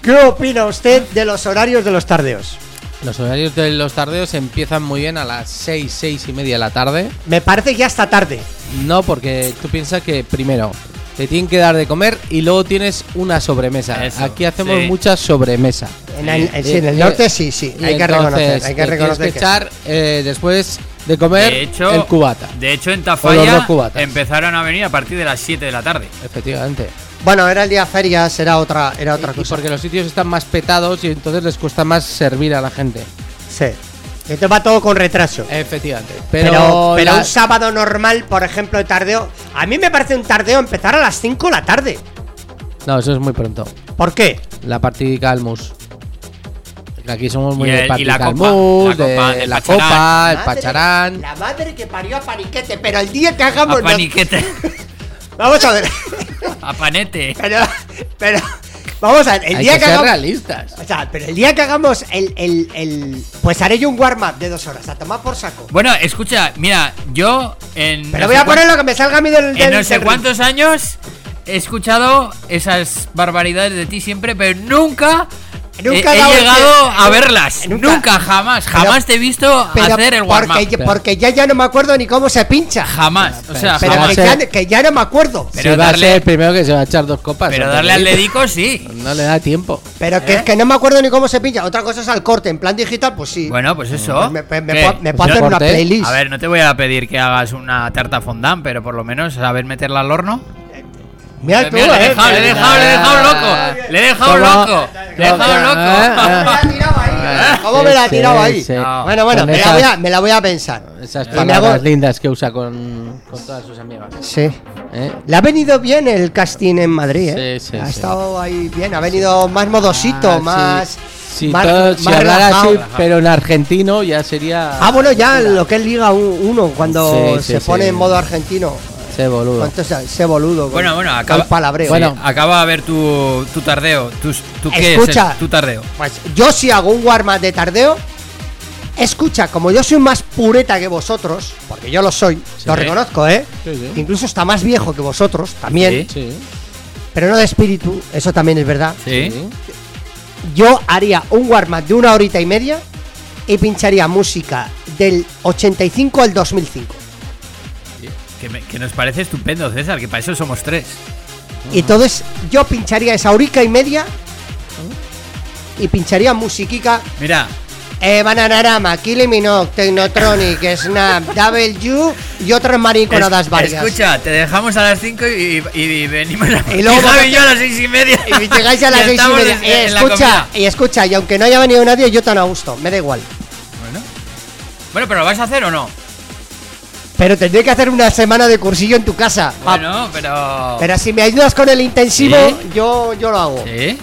¿qué opina usted de los horarios de los tardeos? Los horarios de los tardeos empiezan muy bien a las 6, 6 y media de la tarde. Me parece que ya está tarde. No, porque tú piensas que primero te tienen que dar de comer y luego tienes una sobremesa. Eso, Aquí hacemos sí. mucha sobremesa. En, el, en- sí, en el Eh, norte sí, sí, hay que entonces, reconocer, hay que tienes reconocer que que- echar eh, después de comer de hecho, el cubata. De hecho, en Tafalla empezaron a venir a partir de las 7 de la tarde. Efectivamente. Bueno, era el día ferias, era otra, era otra Y cosa. porque los sitios están más petados y entonces les cuesta más servir a la gente. Sí. Entonces va todo con retraso. Efectivamente. Pero, Pero, pero la- un sábado normal, por ejemplo, de tardeo. A mí me parece un tardeo empezar a las 5 de la tarde. No, eso es muy pronto. ¿Por qué? La partidica al mus. Que Aquí somos muy Y de el- partidica la al copa, de copa, el la pacharán. copa, el Madre- pacharán. La madre que parió a paniquete. Pero el día que hagamos. A los- paniquete, Vamos a ver. a panete. pero, pero. Vamos a ver. El Hay día que que, ser hagamos. realistas. O sea, pero el día que hagamos el, el, el- Pues haré yo un warm-up de dos horas. A tomar por saco. Bueno, escucha, mira, yo en. Pero no voy a poner lo que me salga a mí del. En del- no sé del- cuántos años he escuchado esas barbaridades de ti siempre, pero nunca. Nunca he, he llegado que- a verlas. nunca. Nunca, jamás. Pero- Jamás te he visto Pero hacer el warm porque, porque ya ya no me acuerdo ni cómo se pincha. Jamás. O sea, Pero jamás. que ya, que ya no me acuerdo. Pero si va darle- a ser el primero que se va a echar dos copas. Pero darle al dedico sí. No le da tiempo. Pero que, ¿Eh? que no me acuerdo ni cómo se pincha. Otra cosa es al corte. En plan digital, pues sí. Bueno, pues eso. Pues me, me- me puedo, me puedo hacer una playlist. A ver, no te voy a pedir que hagas una tarta fondant, pero por lo menos saber meterla al horno. Mira tú, Mira, le he eh, dejado, le he dejado, le he dejado loco. Le he dejado loco. Le he dejado loco. ¿Cómo me la ha tirado ahí? Ah, ¿Cómo me la ha sí, tirado ahí? sí. No. Bueno, bueno, me la, voy a, me la voy a pensar. Esas palabras lindas que usa con, con todas sus amigas. Sí. ¿eh? Le ha venido bien el casting en Madrid, ¿eh? Sí, sí, ha sí. estado ahí bien, ha venido más modosito, Ah, sí. más. Si, más- todo- si hablara así, relajado. pero en argentino ya sería. Ah, bueno, ya lo que es Liga 1, cuando Sí, sí, se sí. pone en modo argentino. Ese boludo. Entonces, ese boludo. con- Bueno, bueno, con acaba, palabreo. bueno, acaba a ver tu, tu tardeo. Tu, tu qué Escucha. es el- tu tardeo. Pues yo si hago un warm-up de tardeo, escucha, como yo soy más pureta que vosotros, porque yo lo soy, lo reconozco, ¿eh? Sí, sí. Incluso está más viejo que vosotros, también, Sí. pero no de espíritu, eso también es verdad. Sí. Yo haría un warm-up de una horita y media y pincharía música del 85 al 2005. Que, me- que nos parece estupendo, César, que para eso somos tres. Y entonces yo pincharía esa horica y media y pincharía musiquica Mira, Eh, Bananarama, Kylie Minogue, Technotronic, Snap, W y otras mariconadas es- varias. escucha, te dejamos a las 5 y, y- y venimos a, Y luego y yo a las 6 y media. Y llegáis a las Ya seis y estamos media. Eh, escucha, y escucha, y aunque no haya venido nadie, yo tan a gusto, me da igual. Bueno. Bueno, pero ¿lo vas a hacer o no? Pero tendré que hacer una semana de cursillo en tu casa. Bueno, pero. Pero si me ayudas con el intensivo, ¿Sí? yo, yo lo hago. ¿Sí?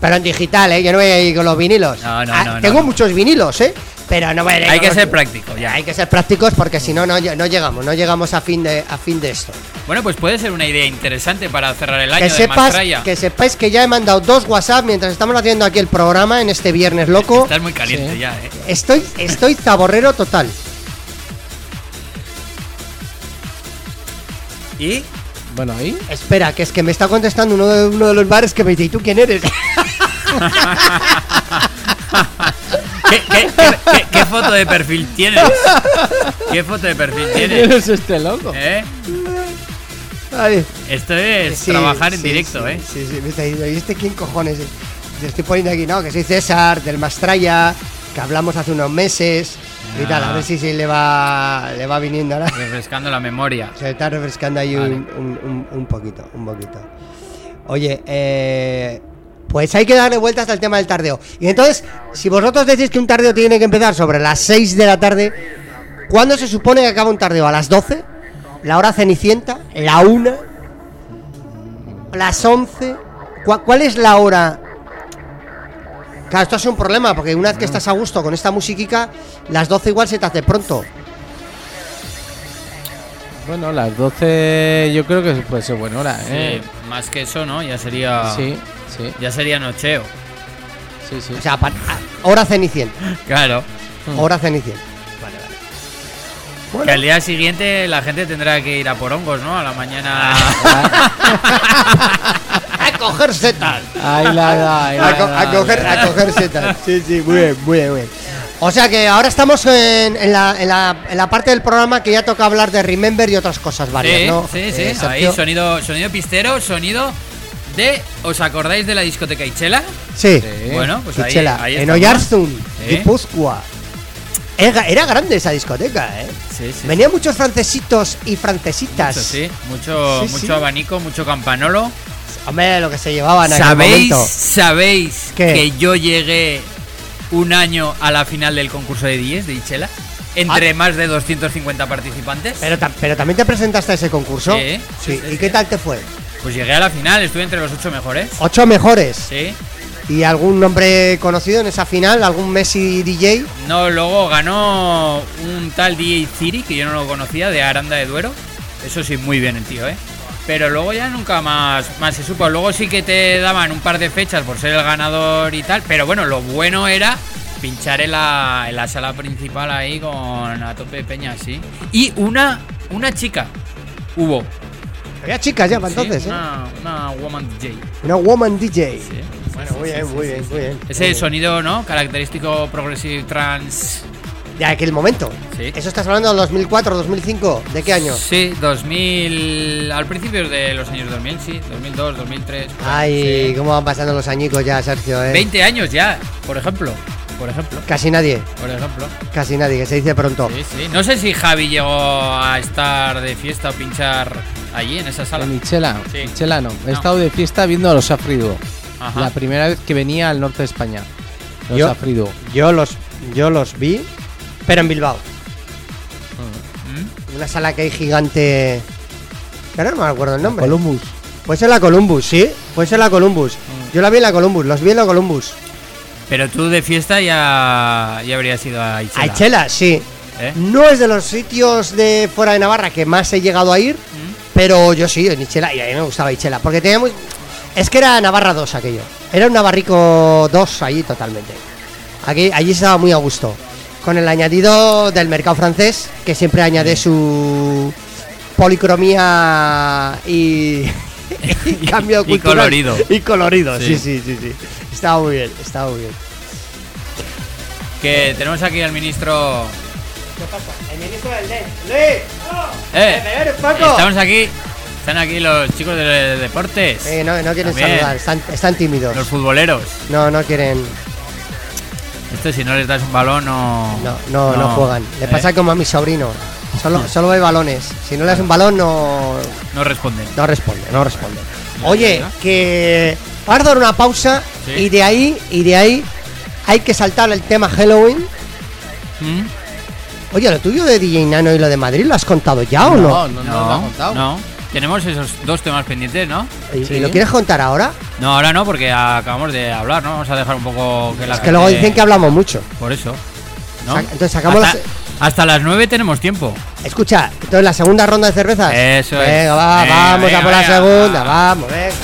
Pero en digital, ¿eh? Yo no voy a ir con los vinilos. No, no, Ah, no, no. Tengo muchos vinilos, ¿eh? Pero no voy a ir Hay con que los- ser práctico, ya. Hay que ser prácticos porque si no, no, no llegamos, no llegamos a fin de, a fin de esto. Bueno, pues puede ser una idea interesante para cerrar el año Que de sepas, Mastraya. que sepáis que ya he mandado dos WhatsApp mientras estamos haciendo aquí el programa en este viernes loco. Estás muy caliente Sí. ya, ¿eh? Estoy, estoy zaborrero total. ¿Y? Bueno, ahí. Espera, que es que me está contestando uno de, uno de los bares que me dice, ¿y tú quién eres? ¿Qué, qué, qué- qué- qué foto de perfil tienes? ¿Qué foto de perfil ¿Quién tienes? es este loco? ¿Eh? Ay, Esto es sí, trabajar en sí, directo, sí, ¿eh? Sí, sí, me está diciendo, ¿y este quién cojones? es?". Te estoy poniendo aquí, no, que soy César, del Mastraya, que hablamos hace unos meses y tal, a Ah. ver si, si le va le va viniendo ahora. Refrescando la memoria. Se está refrescando ahí Vale. un, un- un- un poquito, un poquito. Oye, eh, pues hay que darle vueltas al tema del tardeo. Y entonces, si vosotros decís que un tardeo tiene que empezar sobre las 6 de la tarde, ¿cuándo se supone que acaba un tardeo? ¿A las 12? ¿La hora cenicienta? ¿La 1? ¿Las 11? ¿Cuál, cuál es la hora? Claro, esto es un problema, porque una vez que estás a gusto con esta musiquica, las 12 igual se te hace pronto. Bueno, las 12 yo creo que puede ser buena hora, Sí, ¿eh? más que eso, ¿no? Ya sería. Sí, sí, Ya sería nocheo. sí, sí. O sea, pa- hora cenicienta. Claro. Hora cenicienta. Que al día siguiente la gente tendrá que ir a por hongos, ¿no? A la mañana. Coger setas. Ahí la da, ahí la A, co- da, a coger, a coger setas. Sí, sí, muy bien, muy bien, muy bien. O sea que ahora estamos en, en la, en, la, en la parte del programa que ya toca hablar de Remember y otras cosas varias, sí, ¿no? sí, sí. Eh, Ahí sonido, sonido pistero, sonido de. ¿Os acordáis de la discoteca Ichela? Sí. Bueno, pues ahí, Pichela, ahí en Sí. Guipúzcoa. Era, era grande esa discoteca, ¿eh? Sí, sí. Venían muchos francesitos y francesitas. Mucho, sí. Mucho, Sí, mucho sí. abanico, mucho campanolo. Hombre, lo que se llevaban en aquel ¿Sabéis, momento. ¿Sabéis ¿Qué? que yo llegué un año a la final del concurso de 10 de Ichela? Entre Ah. más de 250 participantes. Pero, pero también te presentaste a ese concurso. Sí, sí, sí, ¿Y qué tal te fue? Pues llegué a la final, estuve entre los ocho mejores. Ocho mejores. Sí. ¿Y algún nombre conocido en esa final? ¿Algún Messi DJ? No, luego ganó un tal DJ Ciri, que yo no lo conocía, de Aranda de Duero. Eso sí, muy bien el tío, ¿eh? Pero luego ya nunca más, más se supo. Luego sí que te daban un par de fechas por ser el ganador y tal. Pero bueno, lo bueno era pinchar en la, en la sala principal ahí con a tope de peña, sí. Y una, una chica hubo. Había chicas ya para Sí, entonces, ¿eh? una, una woman DJ. Una woman DJ. Sí. Bueno, muy bien, muy bien, muy bien. Ese sonido, ¿no? Característico progressive trance. De aquel momento. Sí. ¿Eso estás hablando del 2004, 2005? ¿De qué año? Sí, 2000. Al principio de los años 2000, sí. 2002, 2003. por ahí, Ay, sí. cómo van pasando los añicos ya, Sergio, ¿eh? 20 años ya, por ejemplo. Por ejemplo. Casi nadie, Por ejemplo. casi nadie, que se dice pronto. Sí, sí. No sé si Javi llegó a estar de fiesta o pinchar allí en esa sala. En Michela, Sí. Michela no. He estado de fiesta viendo a los Afrido. Ajá. La primera vez que venía al norte de España. Los Yo- Afrido. Yo los, yo los vi, pero en Bilbao. ¿Mm? Una sala que hay gigante. Claro, no me acuerdo el nombre. Columbus. Puede ser la Columbus, sí. Puede ser la Columbus. Yo la vi en la Columbus, los vi en la Columbus. Pero tú de fiesta ya, ya habrías ido a Ichela. A Ichela, sí. ¿Eh? No es de los sitios de fuera de Navarra que más he llegado a ir, pero yo sí, en Ichela, y a mí me gustaba Ichela, porque teníamos... Es que era Navarra 2 aquello. Era un Navarrico 2 allí totalmente. Aquí, allí estaba muy a gusto. Con el añadido del mercado francés, que siempre añade su policromía y, y cambio Y cultural. colorido. Y colorido, sí, Sí. sí, sí, sí. Estaba muy bien, estaba muy bien. Que tenemos aquí al ministro. ¿Qué pasa? El ministro del DEN. ¡Luis! ¡Eh! ¡Eh, poco! Estamos aquí. Están aquí los chicos de deportes. Eh, no, no quieren También. saludar, están, están tímidos. Los futboleros. No, no quieren. Esto si no les das un balón no. No, no, no, juegan. Le ¿eh? pasa como a mi sobrino. Solo, solo ve balones. Si no le das un balón, no, No responden. no responde, no responde. Oye, que vamos a dar una pausa Sí. y de ahí, y de ahí hay que saltar el tema Halloween. ¿Mm? Oye, lo tuyo de DJ Nano y lo de Madrid, ¿lo has contado ya o no? No, no, no, lo ha contado. no. Tenemos esos dos temas pendientes, ¿no? ¿Y, lo quieres contar ahora? No, ahora no, porque acabamos de hablar, ¿no? Vamos a dejar un poco que la Es que luego dicen que hablamos mucho. Por eso. entonces sacamos hasta, las- hasta las 9 tenemos tiempo. Escucha, entonces la segunda ronda de cervezas. Eso es. Venga, va, Venga, vamos venga, a por la segunda, vamos, venga.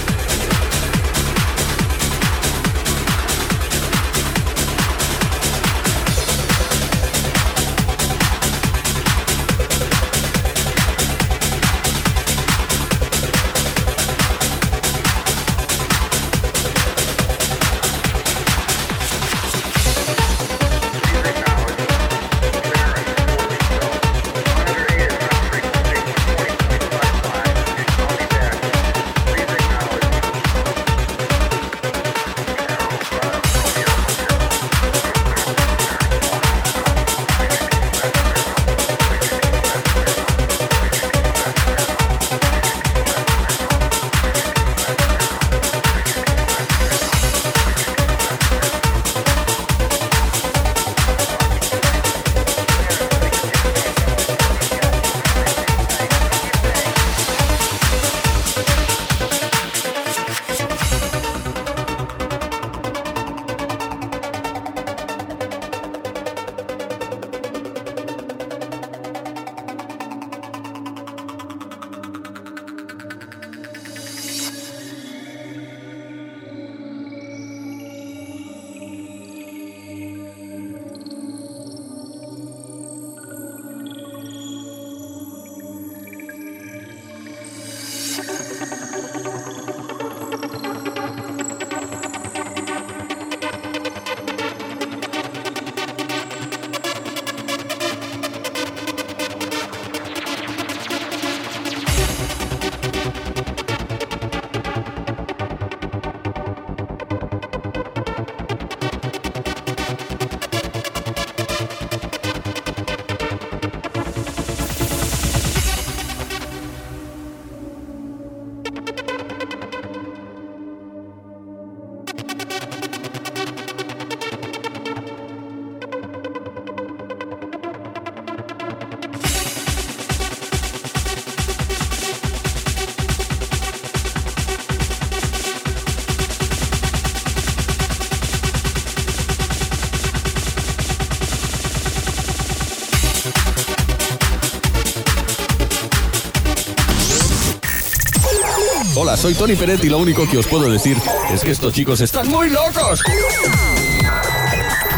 Soy Tony Peret y lo único que os puedo decir es que estos chicos están muy locos.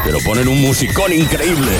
Pero ponen un musicón increíble.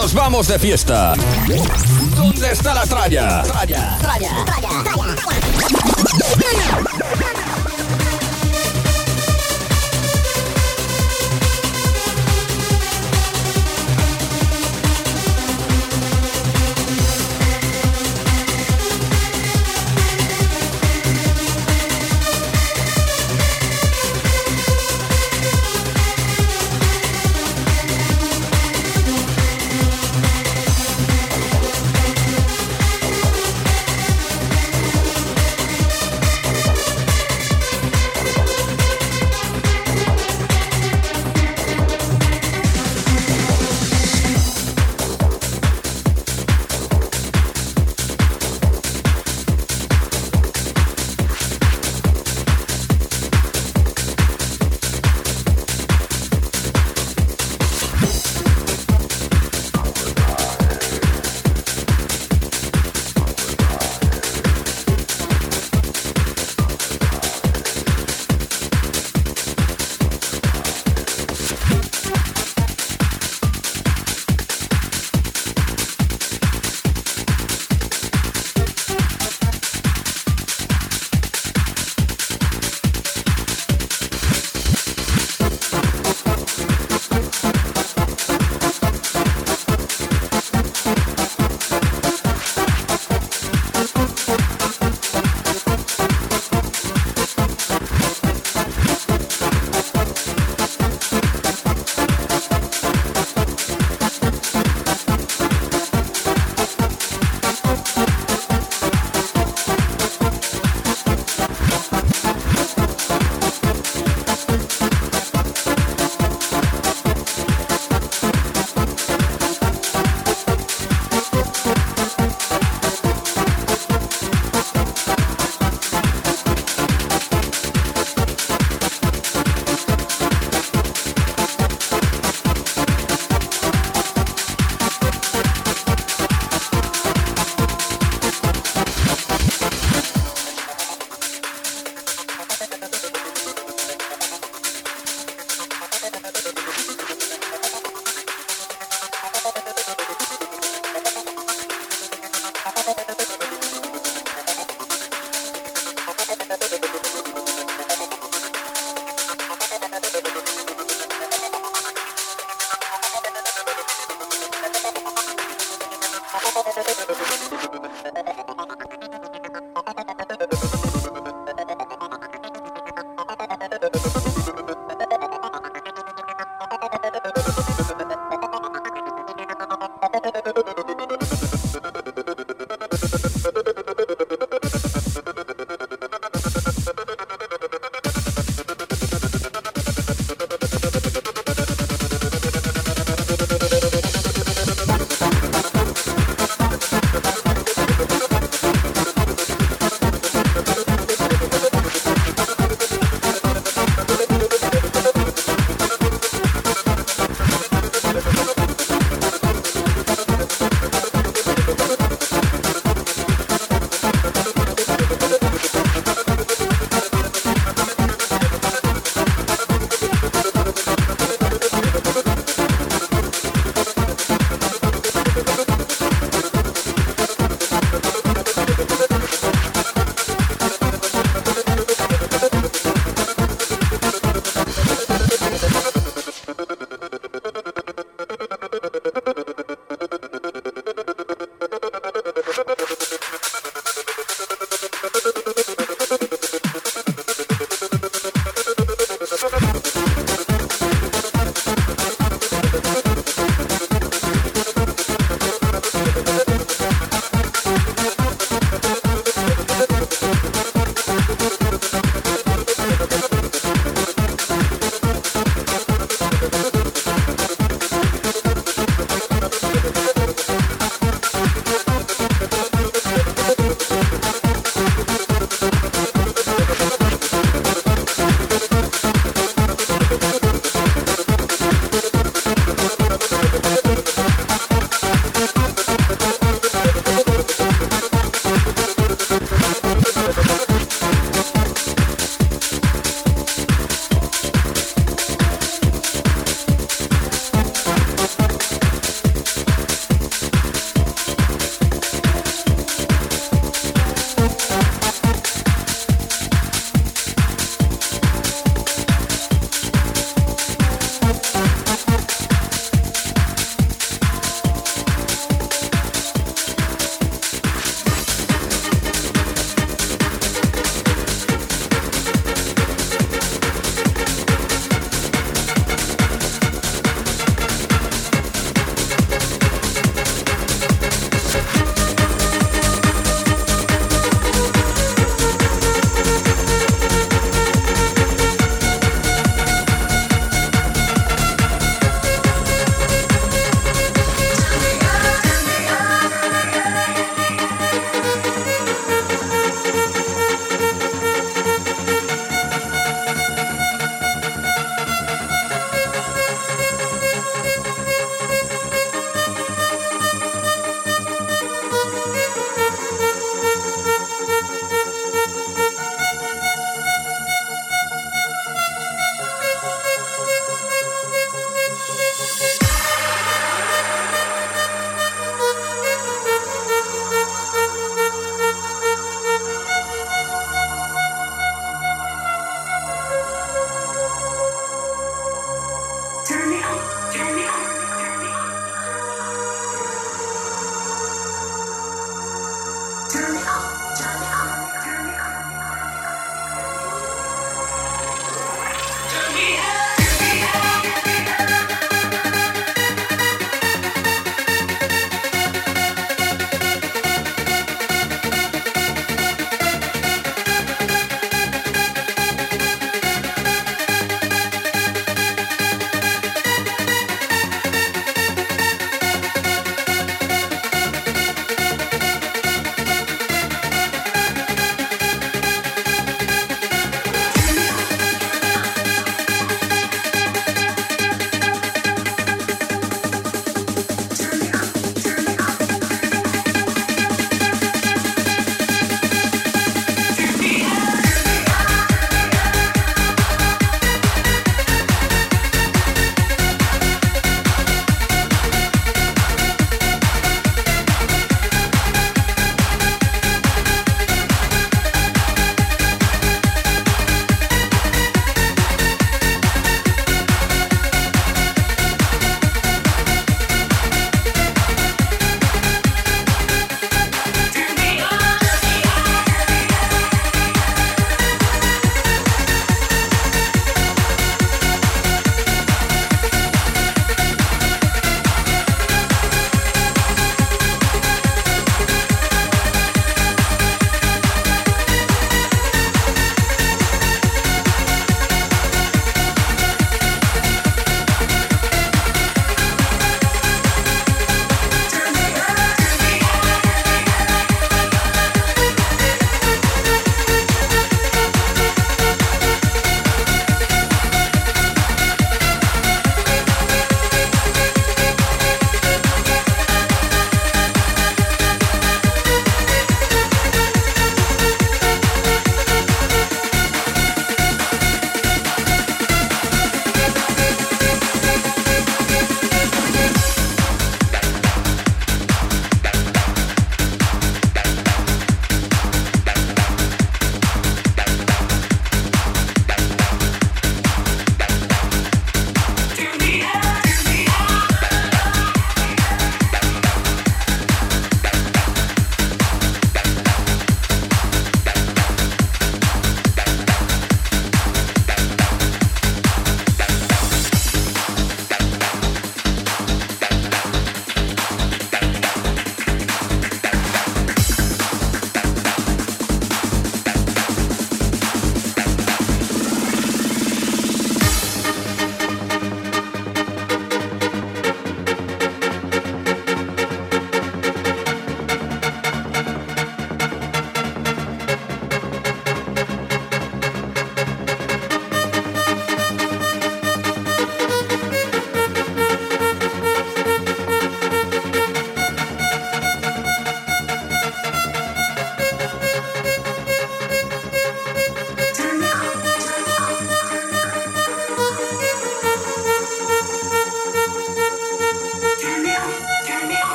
Nos vamos de fiesta. ¿Dónde está la tralla?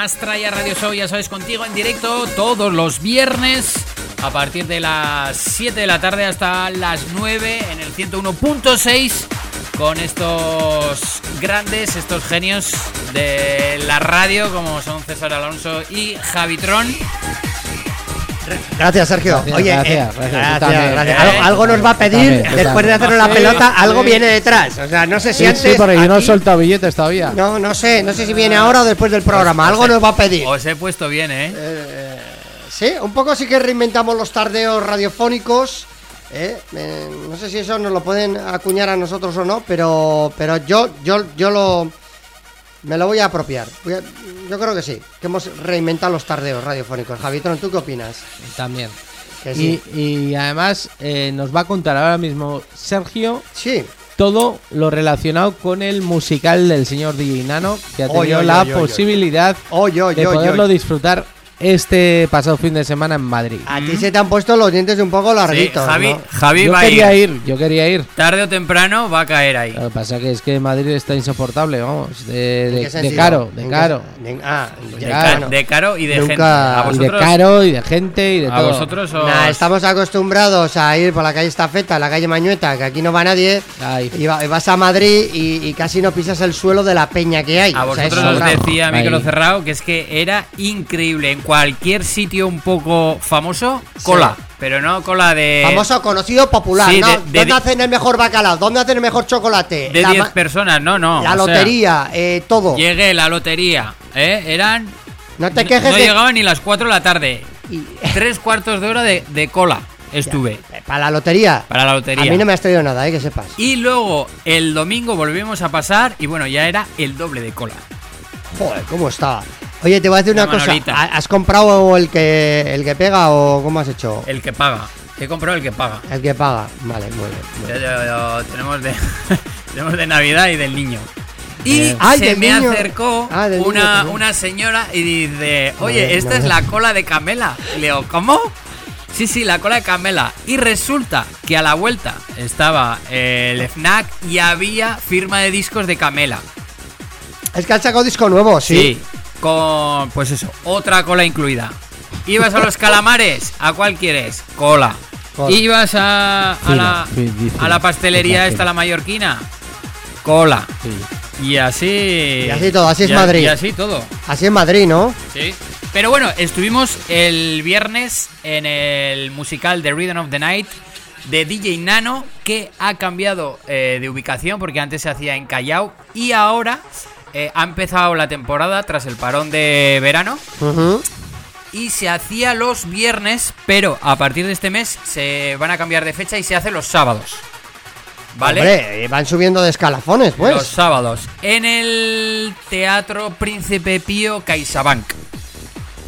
Mastraya Radio Show, ya sabes, contigo en directo todos los viernes a partir de las 7 de la tarde hasta las 9 en el 101.6 con estos grandes, estos genios de la radio como son César Alonso y Javitron. Gracias, Sergio. Gracias, Oye, gracias, eh, gracias. Eh, Algo, algo nos va a pedir también, después de hacernos la Sí, pelota, algo viene detrás. O sea, no sé si Sí, antes. sí, porque yo no he soltado billetes todavía. No, no sé, no sé si viene ahora o después del programa. Algo nos va a pedir. Os he puesto bien, ¿eh? Sí, un poco sí que reinventamos los tardeos radiofónicos. ¿eh? Eh, no sé si eso nos lo pueden acuñar a nosotros o no, pero, pero yo, yo, yo lo. Me lo voy a apropiar. Voy a- yo creo que sí, que hemos reinventado los tardeos radiofónicos. Javitron, ¿tú qué opinas? También. Que sí. Y, y además eh, nos va a contar ahora mismo Sergio Sí, todo lo relacionado con el musical del señor DJ Nano, que ha tenido oy, la oy, oy, oy. posibilidad de poderlo disfrutar este pasado fin de semana en Madrid. a ti se te han puesto los dientes un poco larguitos. Sí, Javi, ¿no? Javi Yo va a quería ir. ir, yo quería ir. Tarde o temprano va a caer ahí. Lo que pasa que es que Madrid está insoportable, vamos, de, caro, de ¿En qué- caro. de- ah, De, ya, ca- bueno. de caro y de Nunca- gente. A y de Y de vosotros, caro, y de gente, y de a todo. vosotros os- Nah, estamos acostumbrados a ir por la calle Estafeta, la calle Mañueta, que aquí no va nadie. Ay. Y, va- y vas a Madrid y, y casi no pisas el suelo de la peña que hay. A O sea, es vosotros os decía micro Ahí. cerrado que es que era increíble. En cualquier sitio un poco famoso, cola. Pero no cola de. Famoso, conocido, popular, Sí, ¿no? de- de- ¿Dónde hacen el mejor bacalao? ¿Dónde hacen el mejor chocolate? De la 10 ma- personas, no, no. la sea, lotería, eh, todo. llegué la lotería, ¿eh? Eran. No te quejes no de... llegaban ni las 4 de la tarde. y- Tres cuartos de hora de, de cola estuve. Para la lotería. Para la lotería. A mí no me has traído nada, eh, que sepas. Y luego el domingo volvimos a pasar y bueno, ya era el doble de cola. Joder, ¿cómo estaba? Oye, te voy a decir una cosa. Manolita. ¿Ha- ¿Has comprado el que el que pega o cómo has hecho? El que paga. He comprado el que paga. El que paga. Vale, muy bien. tenemos de tenemos de Navidad y del niño. Y. Ay, se me niño. acercó Ah, una, una señora y dice, oye, esta es la cola de Camela. Y le digo, ¿cómo? Sí, sí, la cola de Camela. Y resulta que a la vuelta estaba el FNAC y había firma de discos de Camela. Es que han sacado disco nuevo, sí. Sí, con, pues eso, otra cola incluida. ¿Ibas a los calamares? ¿A cuál quieres? Cola. Cola. ¿Ibas a, a la, a la pastelería esta, la mallorquina? Cola. Sí. Y así... Y así todo, así es y Madrid. Y así todo, Así en Madrid, ¿no? sí. Pero bueno, estuvimos el viernes en el musical The Rhythm of the Night de DJ Nano, que ha cambiado eh, de ubicación porque antes se hacía en Callao y ahora eh, ha empezado la temporada tras el parón de verano y se hacía los viernes, pero a partir de este mes se van a cambiar de fecha y se hace los sábados. ¿Vale? Hombre, eh, van subiendo de escalafones, pues. Los sábados. En el Teatro Príncipe Pío CaixaBank.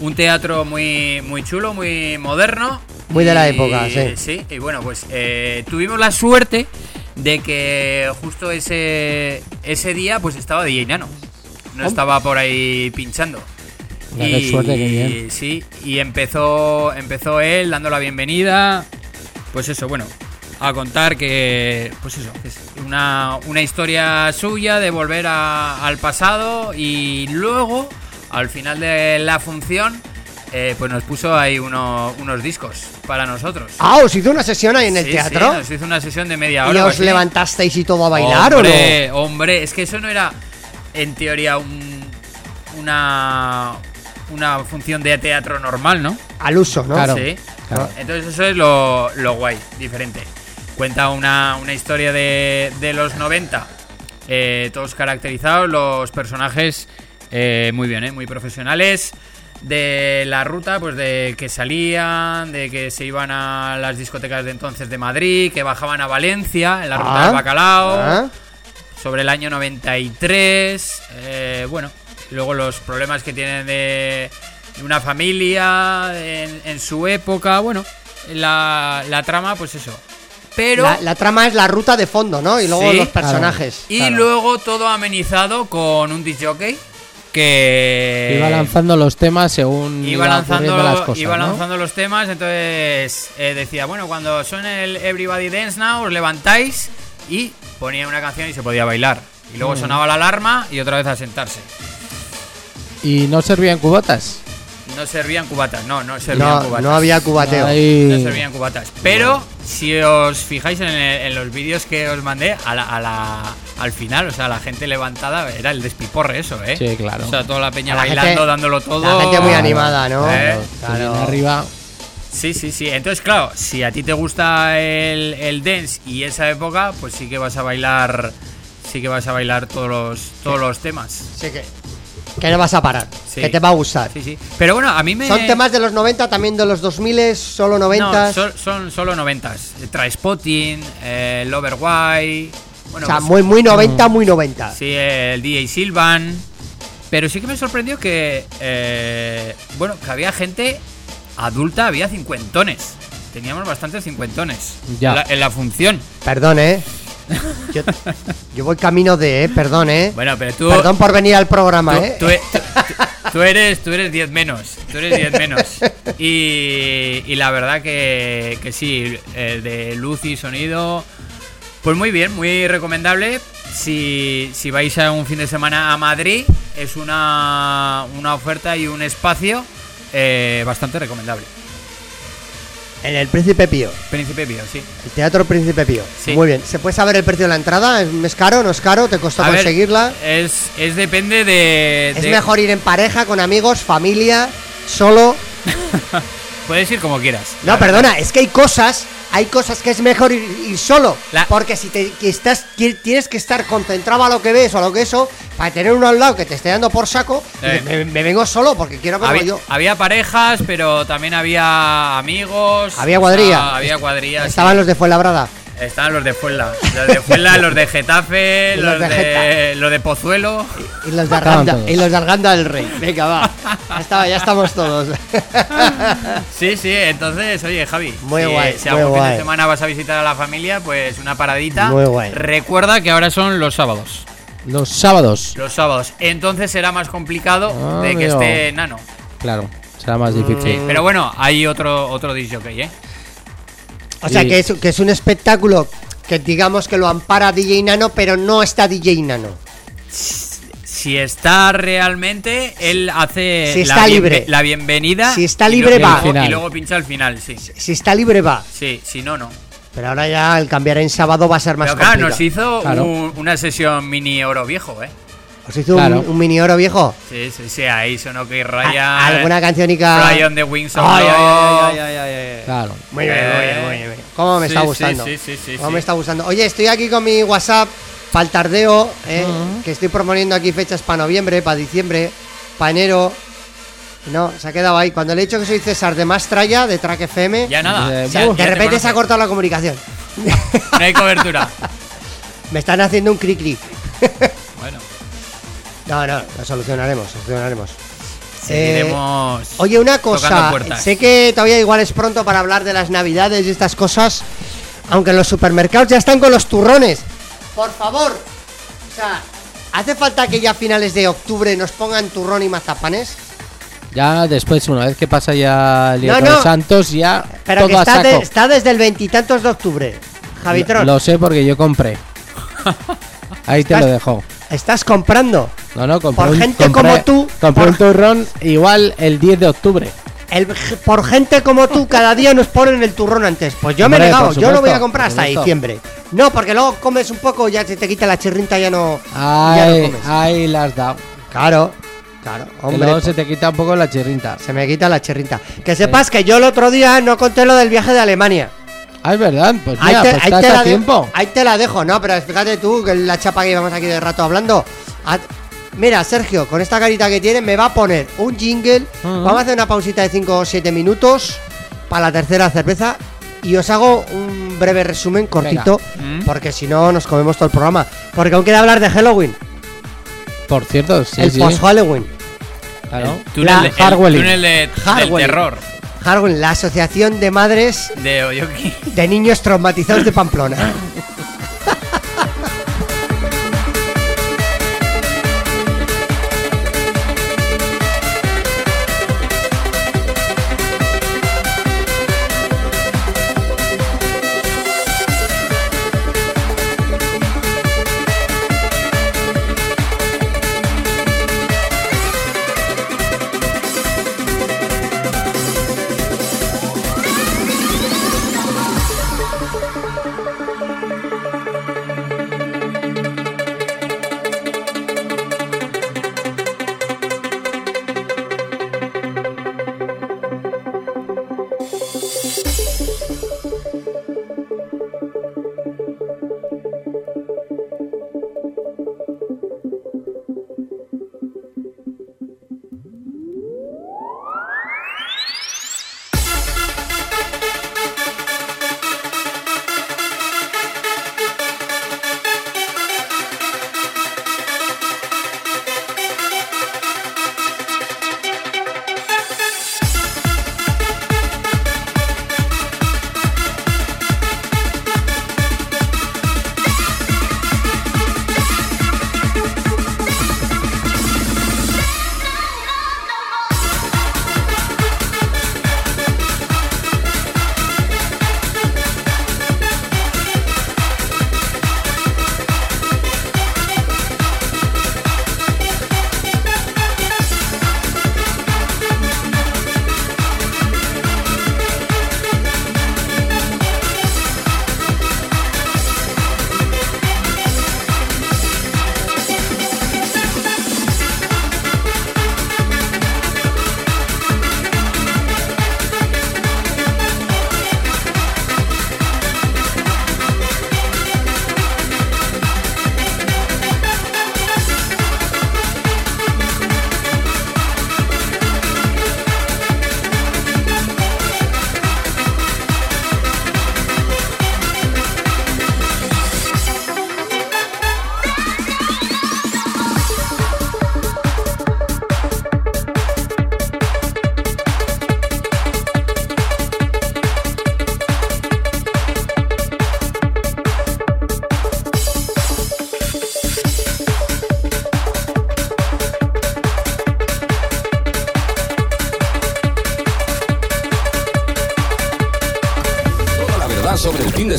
Un teatro muy, muy chulo, muy moderno. Muy de la Y- época, sí. Sí, y bueno, pues eh, tuvimos la suerte de que justo ese, ese día pues estaba DJ Nano. No estaba por ahí pinchando. Qué suerte, qué bien. Sí, y empezó, empezó él dando la bienvenida. Pues eso, bueno, a contar que, pues eso, que es una, una historia suya de volver a- al pasado y luego, al final de la función, eh, pues nos puso ahí uno- unos discos para nosotros. Ah, os hizo una sesión ahí en el Sí, teatro. sí, nos hizo una sesión de media ¿Y hora. o os así. levantasteis y todo a bailar hombre, Hombre, es que eso no era en teoría un- una, una función de teatro normal, ¿no? o no? Al uso, ¿no? Claro. Sí. claro. Entonces eso es lo, lo guay, diferente. Cuenta una, una historia de, de los 90, eh, todos caracterizados, los personajes eh, muy bien, eh, muy profesionales. De la ruta, pues de que salían, de que se iban a las discotecas de entonces de Madrid, que bajaban a Valencia en la ruta Ah, del bacalao ah. sobre el año 93. eh, bueno, luego los problemas que tienen de, de una familia en, en su época. Bueno, la, la trama, pues eso. Pero. La, la trama es la ruta de fondo, ¿no? Y luego Sí. los personajes. y claro. luego todo amenizado con un disc jockey que. Iba lanzando los temas según Iba lanzando, las cosas, iba ¿no? lanzando los temas, entonces eh, decía, bueno, cuando suene el Everybody Dance Now, os levantáis y ponía una canción y se podía bailar. Y luego Mm. sonaba la alarma y otra vez a sentarse. ¿Y no servían cubatas? No servían cubatas, no, no servían No, cubatas. no había cubateo. Ay. No servían cubatas. Pero si os fijáis en, el- en los vídeos que os mandé, a la, a la- al final, o sea, la gente levantada, era el despiporre eso, ¿eh? Sí, claro. O sea, toda la peña La bailando, gente- dándolo todo. La gente muy animada, ¿no? ¿Eh? Viene arriba. Sí, sí, sí. Entonces, claro, si a ti te gusta el, el dance y esa época, pues sí que vas a bailar, sí que vas a bailar todos los, todos los temas. Sí que. Que no vas a parar. Sí. Que te va a gustar. Sí, sí. Pero bueno, a mí me... Son temas de los 90, también de los 2000, solo 90. No, son, son solo noventas. Trainspotting, eh, Lover White... Bueno, o sea, pues- muy, muy 90, muy 90. Sí, el DJ Silvan. Pero sí que me sorprendió que. eh, bueno, que había gente adulta, había cincuentones. Teníamos bastantes cincuentones. Ya. En, la, en la función. Perdón, ¿eh? Yo, yo voy camino de, ¿eh? Perdón, ¿eh? Bueno, pero tú. Perdón por venir al programa, tú, ¿eh? tú e- tú- eres tú eres 10 menos. Tú eres 10 menos. Y, y la verdad que, que sí, de luz y sonido. Pues muy bien, muy recomendable. Si, si vais a un fin de semana a Madrid, es una, una oferta y un espacio eh, bastante recomendable. En el Príncipe Pío. Príncipe Pío, sí. El Teatro Príncipe Pío. Sí. Muy bien. ¿Se puede saber el precio de la entrada? ¿Es caro? ¿No es caro? ¿Te costó A ver, conseguirla? es, es depende de. ¿Es mejor ir en pareja, con amigos, familia, solo? Puedes ir como quieras. No, perdona, es que hay cosas, hay cosas que es mejor ir, ir solo. La- Porque si te que estás, tienes que estar concentrado a lo que ves o a lo que eso, para tener uno al lado que te esté dando por saco, Eh. me, me vengo solo porque quiero verlo Había, yo. había parejas, pero también había amigos. Había cuadrilla. había cuadrillas. Estaban los de Fuenlabrada. Estaban los de Fuenla. Los de Fuenla, los de Getafe, Y los los, de de, los de Pozuelo. Y los de Arganda, y los de Arganda del Rey. Venga, va. Ya, está- ya estamos todos. Sí, sí, entonces, oye, Javi. Muy si, guay, Si muy algún fin de semana vas a visitar a la familia, pues una paradita. Muy guay. Recuerda que ahora son los sábados. Los sábados. Los sábados. Entonces será más complicado de que esté nano. Claro, será más Sí, difícil. pero bueno, hay otro, otro disc jockey, ¿eh? O sea, que es, que es un espectáculo que digamos que lo ampara DJ Nano, pero no está DJ Nano. Si está realmente, él hace Si la, está libre. la bienvenida. Si está y libre, luego- va. Y luego pincha al final, sí. Si está libre, va. Sí, si no, no. Pero ahora ya el cambiar en sábado va a ser más Pero claro, complicado. nos hizo Claro. un- una sesión mini oro viejo, ¿eh? ¿Os hizo Claro. un, un mini oro viejo? Sí, sí, sí, ahí sonó que A- Ryan. ¿Alguna on the Wings of Ay, ay, Love. ay, ay, ay, ay. Claro. Muy bien, muy bien, muy bien. ¿Cómo me Sí, está gustando? sí, sí, sí, ¿Cómo sí. me está gustando? Oye, estoy aquí con mi WhatsApp para el tardeo, eh, que estoy proponiendo aquí fechas para noviembre, para diciembre, para enero. No, se ha quedado ahí. Cuando le he dicho que soy César de Mastraya, de Track FM, Ya nada. Eh, o sea, ya- de ya repente se ha cortado la comunicación. No hay cobertura. Me están haciendo un cri-cri. No, no, lo solucionaremos, lo solucionaremos. seguiremos. Eh, Oye, una cosa, sé que todavía igual es pronto para hablar de las navidades y estas cosas, aunque en los supermercados ya están con los turrones. Por favor, o sea, ¿hace falta que ya a finales de octubre nos pongan turrón y mazapanes? Ya después, una vez que pasa ya el Día No, de no. Santos, ya Pero que todo a está, de- está desde el veintitantos de octubre. Javitron, Lo sé porque yo compré. Ahí te lo dejo. Estás comprando. No, no, compré Por un, gente compré- como tú, Compré por- un turrón igual el 10 de octubre. El- por gente como tú, cada día nos ponen el turrón antes. Pues yo me he negado, yo lo voy a comprar hasta diciembre. No, porque luego comes un poco, ya se te quita la chirrinta, ya no. ya no comes. ahí la has dado. Claro, claro, hombre. luego se te quita un poco la chirrinta. se me quita la chirrinta. Que sepas que yo el otro día no conté lo del viaje de Alemania. Ah, es verdad. Pues Ahí mira, te, pues ahí te la tiempo. ahí te la dejo, no, pero fíjate tú que la chapa que llevamos aquí de rato hablando. Mira, Sergio, con esta carita que tiene, me va a poner un jingle. Vamos a hacer una pausita de 5 o 7 minutos para la tercera cerveza. Y os hago un breve resumen cortito, Mm. porque si no nos comemos todo el programa. Porque aún queda hablar de Halloween, Por cierto, sí, el sí. post-Halloween. Claro. Túnel, La de- el túnel de- del terror Halloween, la Asociación de Madres de Oyoki. de Niños Traumatizados de Pamplona.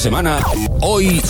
semana, hoy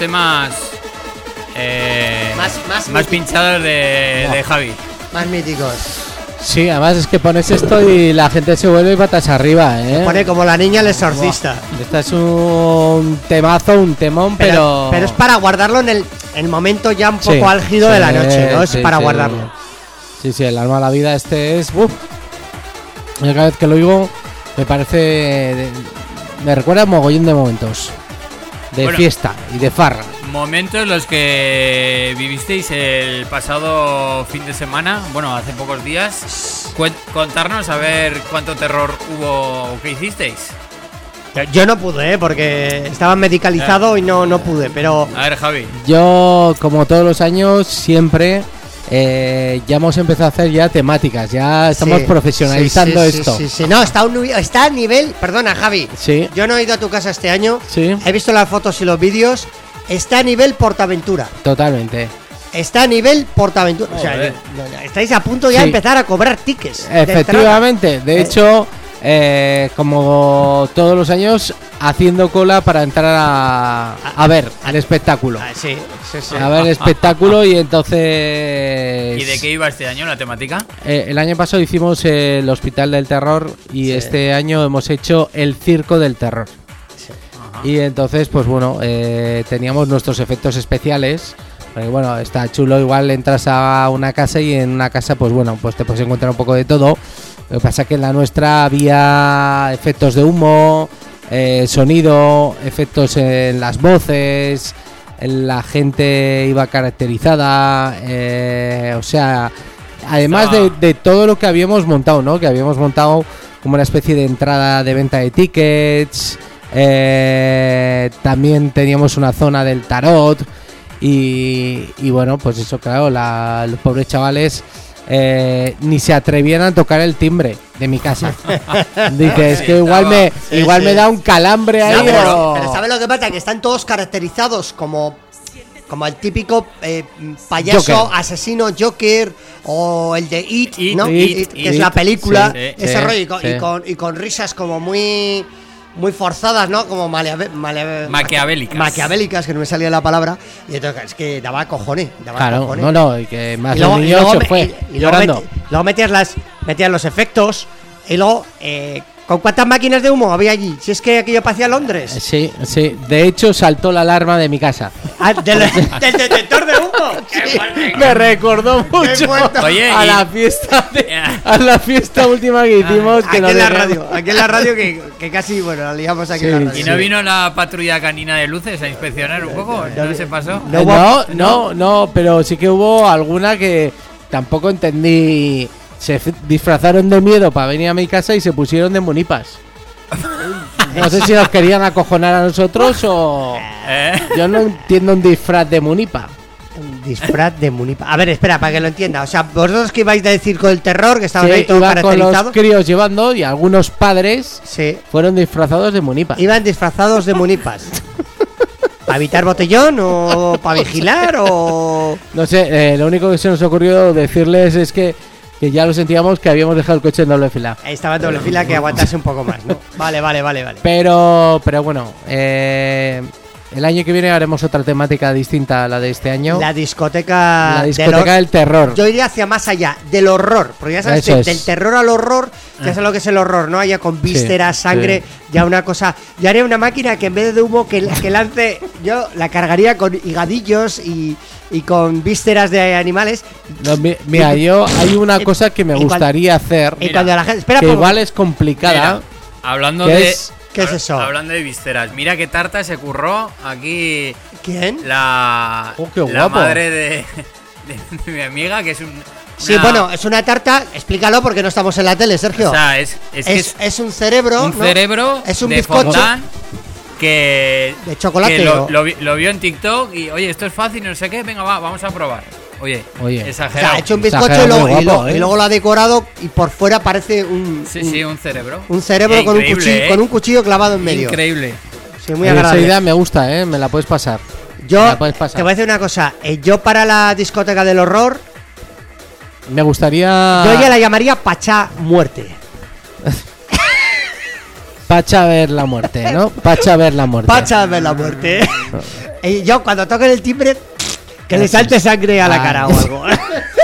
temas eh, Más- más más pinchados de, de Javi. Más míticos. Sí, además es que pones esto y la gente se vuelve patas arriba, ¿eh? Pone como la niña el exorcista. Este es un temazo, un temón, Pero, pero. pero es para guardarlo en el, el momento ya un poco Sí, álgido de la noche, ¿no? Es sí, para sí. guardarlo. Sí, sí, el alma a la vida este es. uf. Yo cada vez que lo oigo me parece. me recuerda a un mogollón de momentos. De Bueno. fiesta y de farra. Momentos los que vivisteis el pasado fin de semana, bueno, hace pocos días. Contarnos a ver cuánto terror hubo que hicisteis. Yo, yo no pude, ¿eh? Porque estaba medicalizado y no, no pude, pero... A ver, Javi. Yo, como todos los años, siempre eh, ya hemos empezado a hacer ya temáticas. Ya estamos Sí, profesionalizando sí, sí, esto. Sí, sí, No, está, a un nivel- está a nivel... Perdona, Javi. Sí. Yo no he ido a tu casa este año. Sí. He visto las fotos y los vídeos. Está a nivel Portaventura. Totalmente. Está a nivel Portaventura. O sea, estáis a punto ya Sí. de empezar a cobrar tickets. Efectivamente, de Eh. hecho, eh, como todos los años, haciendo cola para entrar a, a ver al espectáculo. Ah, sí, sí, sí. A ver el espectáculo y entonces... ¿Y de qué iba este año la temática? Eh, el año pasado hicimos el Hospital del Terror y Sí. este año hemos hecho el Circo del Terror. Y entonces, pues bueno, eh, teníamos nuestros efectos especiales. Porque bueno, está chulo, igual entras a una casa y en una casa, pues bueno, pues te puedes encontrar un poco de todo. Lo que pasa que en la nuestra había efectos de humo, eh, sonido, efectos en las voces, la gente iba caracterizada, eh, o sea, además de, de todo lo que habíamos montado, ¿no? Que habíamos montado como una especie de entrada de venta de tickets, eh, también teníamos una zona del tarot y, y bueno, pues eso, claro, la- los pobres chavales eh, ni se atrevían a tocar el timbre de mi casa. Dice, es Sí, que igual estaba- me, sí, igual sí. me da un calambre ahí. No, pero, o- pero ¿sabes lo que pasa? Que están todos caracterizados como, como el típico eh, payaso, Joker. asesino Joker o el de It, It, ¿no? It, It, que It, es la película, sí, ese sí, rollo, y con, sí. y con- y con risas como muy muy forzadas, ¿no? Como maleave- maleave- Maquiavélicas. Maquiavélicas, que no me salía la palabra. Y entonces es que daba cojones, daba Claro, cojones. no, no, y que más Y de luego, y se fue y- y luego llorando. meti- luego metías las metías los efectos y luego eh, ¿con cuántas máquinas de humo había allí? Si es que aquello parecía Londres. Sí, sí. De hecho, saltó la alarma de mi casa. Ah, del, del detector Me recordó mucho. Oye, a la fiesta de- a la fiesta última que hicimos. que Aquí en la radio, aquí en la radio que, que casi, bueno, la liamos aquí en la Sí, radio. ¿Y no vino la patrulla canina de luces a inspeccionar un poco? ¿No se pasó? No, no, no, pero sí que hubo alguna que tampoco entendí. Se disfrazaron de miedo para venir a mi casa y se pusieron de munipas. No sé si nos querían acojonar a nosotros o. ¿Eh? Yo no entiendo un disfraz de munipa. Disfraz de munipa. A ver, espera, para que lo entienda. O sea, vosotros que ibais del circo del terror, que estaban Sí, ahí todos iban con los caracterizados. críos llevando y algunos padres Sí, fueron disfrazados de munipa. iban disfrazados de munipas. ¿Para evitar botellón o para vigilar o.? No sé, eh, lo único que se nos ocurrió decirles es que, que ya lo sentíamos que habíamos dejado el coche en doble fila. Estaba en doble fila que aguantase un poco más, ¿no? Vale, vale, vale, vale. Pero, pero bueno, eh, el año que viene haremos otra temática distinta a la de este año. La discoteca. La del discoteca del terror. Yo iría hacia más allá, del horror. Porque ya sabes, de- es. del terror al horror, ya sabes lo que es el horror, ¿no? Allá con vísceras, sí. sangre, ya una cosa. Yo haría una máquina que en vez de humo que, que lance, yo la cargaría con higadillos y, y con vísceras de animales. No, mi- mira, yo hay una cosa que me gustaría hacer Y cuando la gente. Espera, que igual es complicada. Mira, hablando que de. es ¿Qué es eso? Hablando de vísceras, mira qué tarta se curró aquí ¿Quién? la, Oh, qué la guapo. madre de, de- de mi amiga, que es un. Sí, una- bueno, es una tarta. Explícalo porque no estamos en la tele, Sergio. O sea, es, es, es, es es un cerebro. un ¿no? cerebro Es un de bizcocho. fondant que, De chocolate, que lo, lo lo vio en TikTok y oye, esto es fácil, no sé qué, venga, va, vamos a probar. Oye, Oye. O exagerado. sea, ha hecho un bizcocho Exagerado, y luego, muy y guapo, luego- ¿eh? y luego lo ha decorado y por fuera parece un, Sí, un, sí, un cerebro. un cerebro con, un increíble, cuchillo, ¿eh? con un cuchillo clavado en medio. Increíble. Sí, muy Esa agradable. idea me gusta, ¿eh? Me la puedes pasar. Yo Me la puedes pasar. te voy a decir una cosa. eh, yo para la discoteca del horror, Me gustaría. yo ya la llamaría Pachá Muerte. Pacha ver la muerte, ¿no? Pacha ver la muerte. Pacha ver la muerte. y yo cuando toquen el timbre, que le salte sangre a la Ah. cara o algo.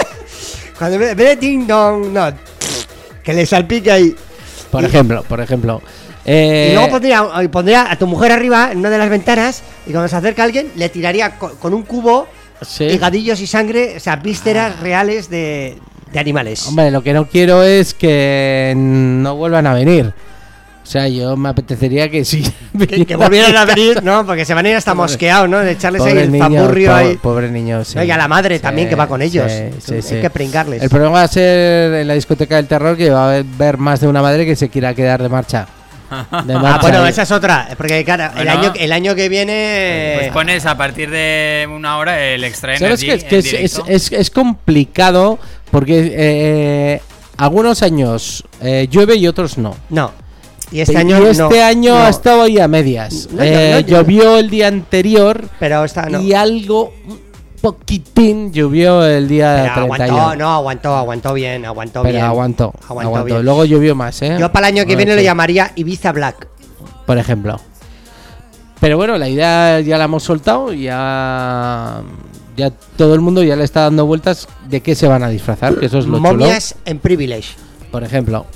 cuando ve, ve ding dong, no. Que le salpique ahí. Por Y- ejemplo, por ejemplo. Eh, Y luego pondría, y pondría a tu mujer arriba en una de las ventanas y cuando se acerca alguien le tiraría co- con, un cubo sí. higadillos y sangre, o sea, vísceras reales de, de animales. Hombre, lo que no quiero es que no vuelvan a venir. O sea, yo me apetecería que sí. que, que volvieran a venir, ¿no? Porque se van a ir hasta mosqueados, ¿no? De echarles ahí Pobre el niño, zapurrio po- ahí. Pobre niño, sí. No, y a la madre también que va con ellos. sí, sí, Hay sí. que pringarles. El problema va a ser en la discoteca del terror que va a haber más de una madre que se quiera quedar de marcha. De Ah, marcha bueno, ahí. esa es otra. Porque, claro, el, Bueno. año, el año que viene. Pues pones a partir de una hora el extra ¿Sabes? Es, que en es, es, directo. es- es complicado porque eh, algunos años eh, llueve y otros no. No. Y este Y año. no, este año no. ha estado ahí a medias. No, Eh, llovió el día anterior Pero esta no. y algo, poquitín llovió el día Pero 31. aguantó, no, aguantó, aguantó bien, aguantó pero bien. aguantó, Aguantó aguantó. bien. Luego llovió más, ¿eh? Yo para el año que viene lo llamaría Ibiza Black. Por ejemplo. Pero bueno, la idea ya la hemos soltado y ya, ya todo el mundo ya le está dando vueltas de qué se van a disfrazar, que eso es lo Momias en Privilege. chulo. Por ejemplo.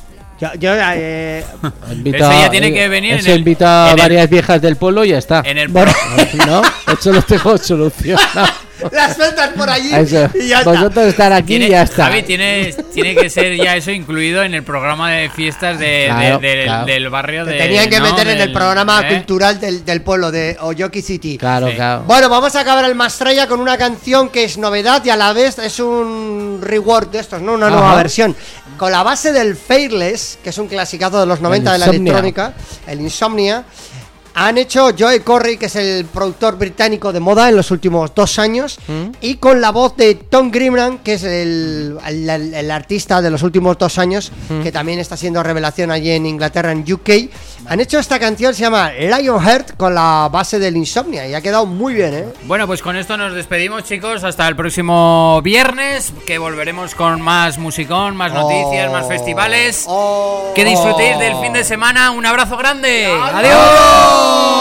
Yo, yo, eh, Invita, Eso ya tiene que venir en Eso el- invita a en el- varias viejas del pueblo y ya está. En el Bueno. ¿No? Eso lo tengo solucionado. las sueltas por allí Eso. y ya está. Vosotros estar aquí Tiene- y ya está. Javi, tiene, tiene que ser ya eso incluido en el programa de fiestas de, Claro, de- del- claro. del barrio Te de. tenían que ¿no? meter en el Del- programa ¿eh? cultural del, del pueblo de Oyoki City. Claro, Sí. claro. Bueno, vamos a acabar el Mastraya con una canción que es novedad y a la vez es un reward de estos, ¿no? Una nueva Ajá. versión. Con la base del Fairless, que es un clasicazo de los 90 de la Insomnia. electrónica, el Insomnia. Han hecho Joey Corey, que es el productor británico de moda en los últimos dos años, Mm. y con la voz de Tom Grimran, que es el, el- el- el artista de los últimos dos años, Mm. que también está siendo revelación allí en Inglaterra, en UK. Han hecho esta canción, se llama Lionheart, con la base del Insomnia, y ha quedado muy bien, ¿eh? Bueno, pues con esto nos despedimos, chicos. Hasta el próximo viernes, que volveremos con más musicón, más noticias, más festivales. Oh. Que disfrutéis del fin de semana. Un abrazo grande. Adiós.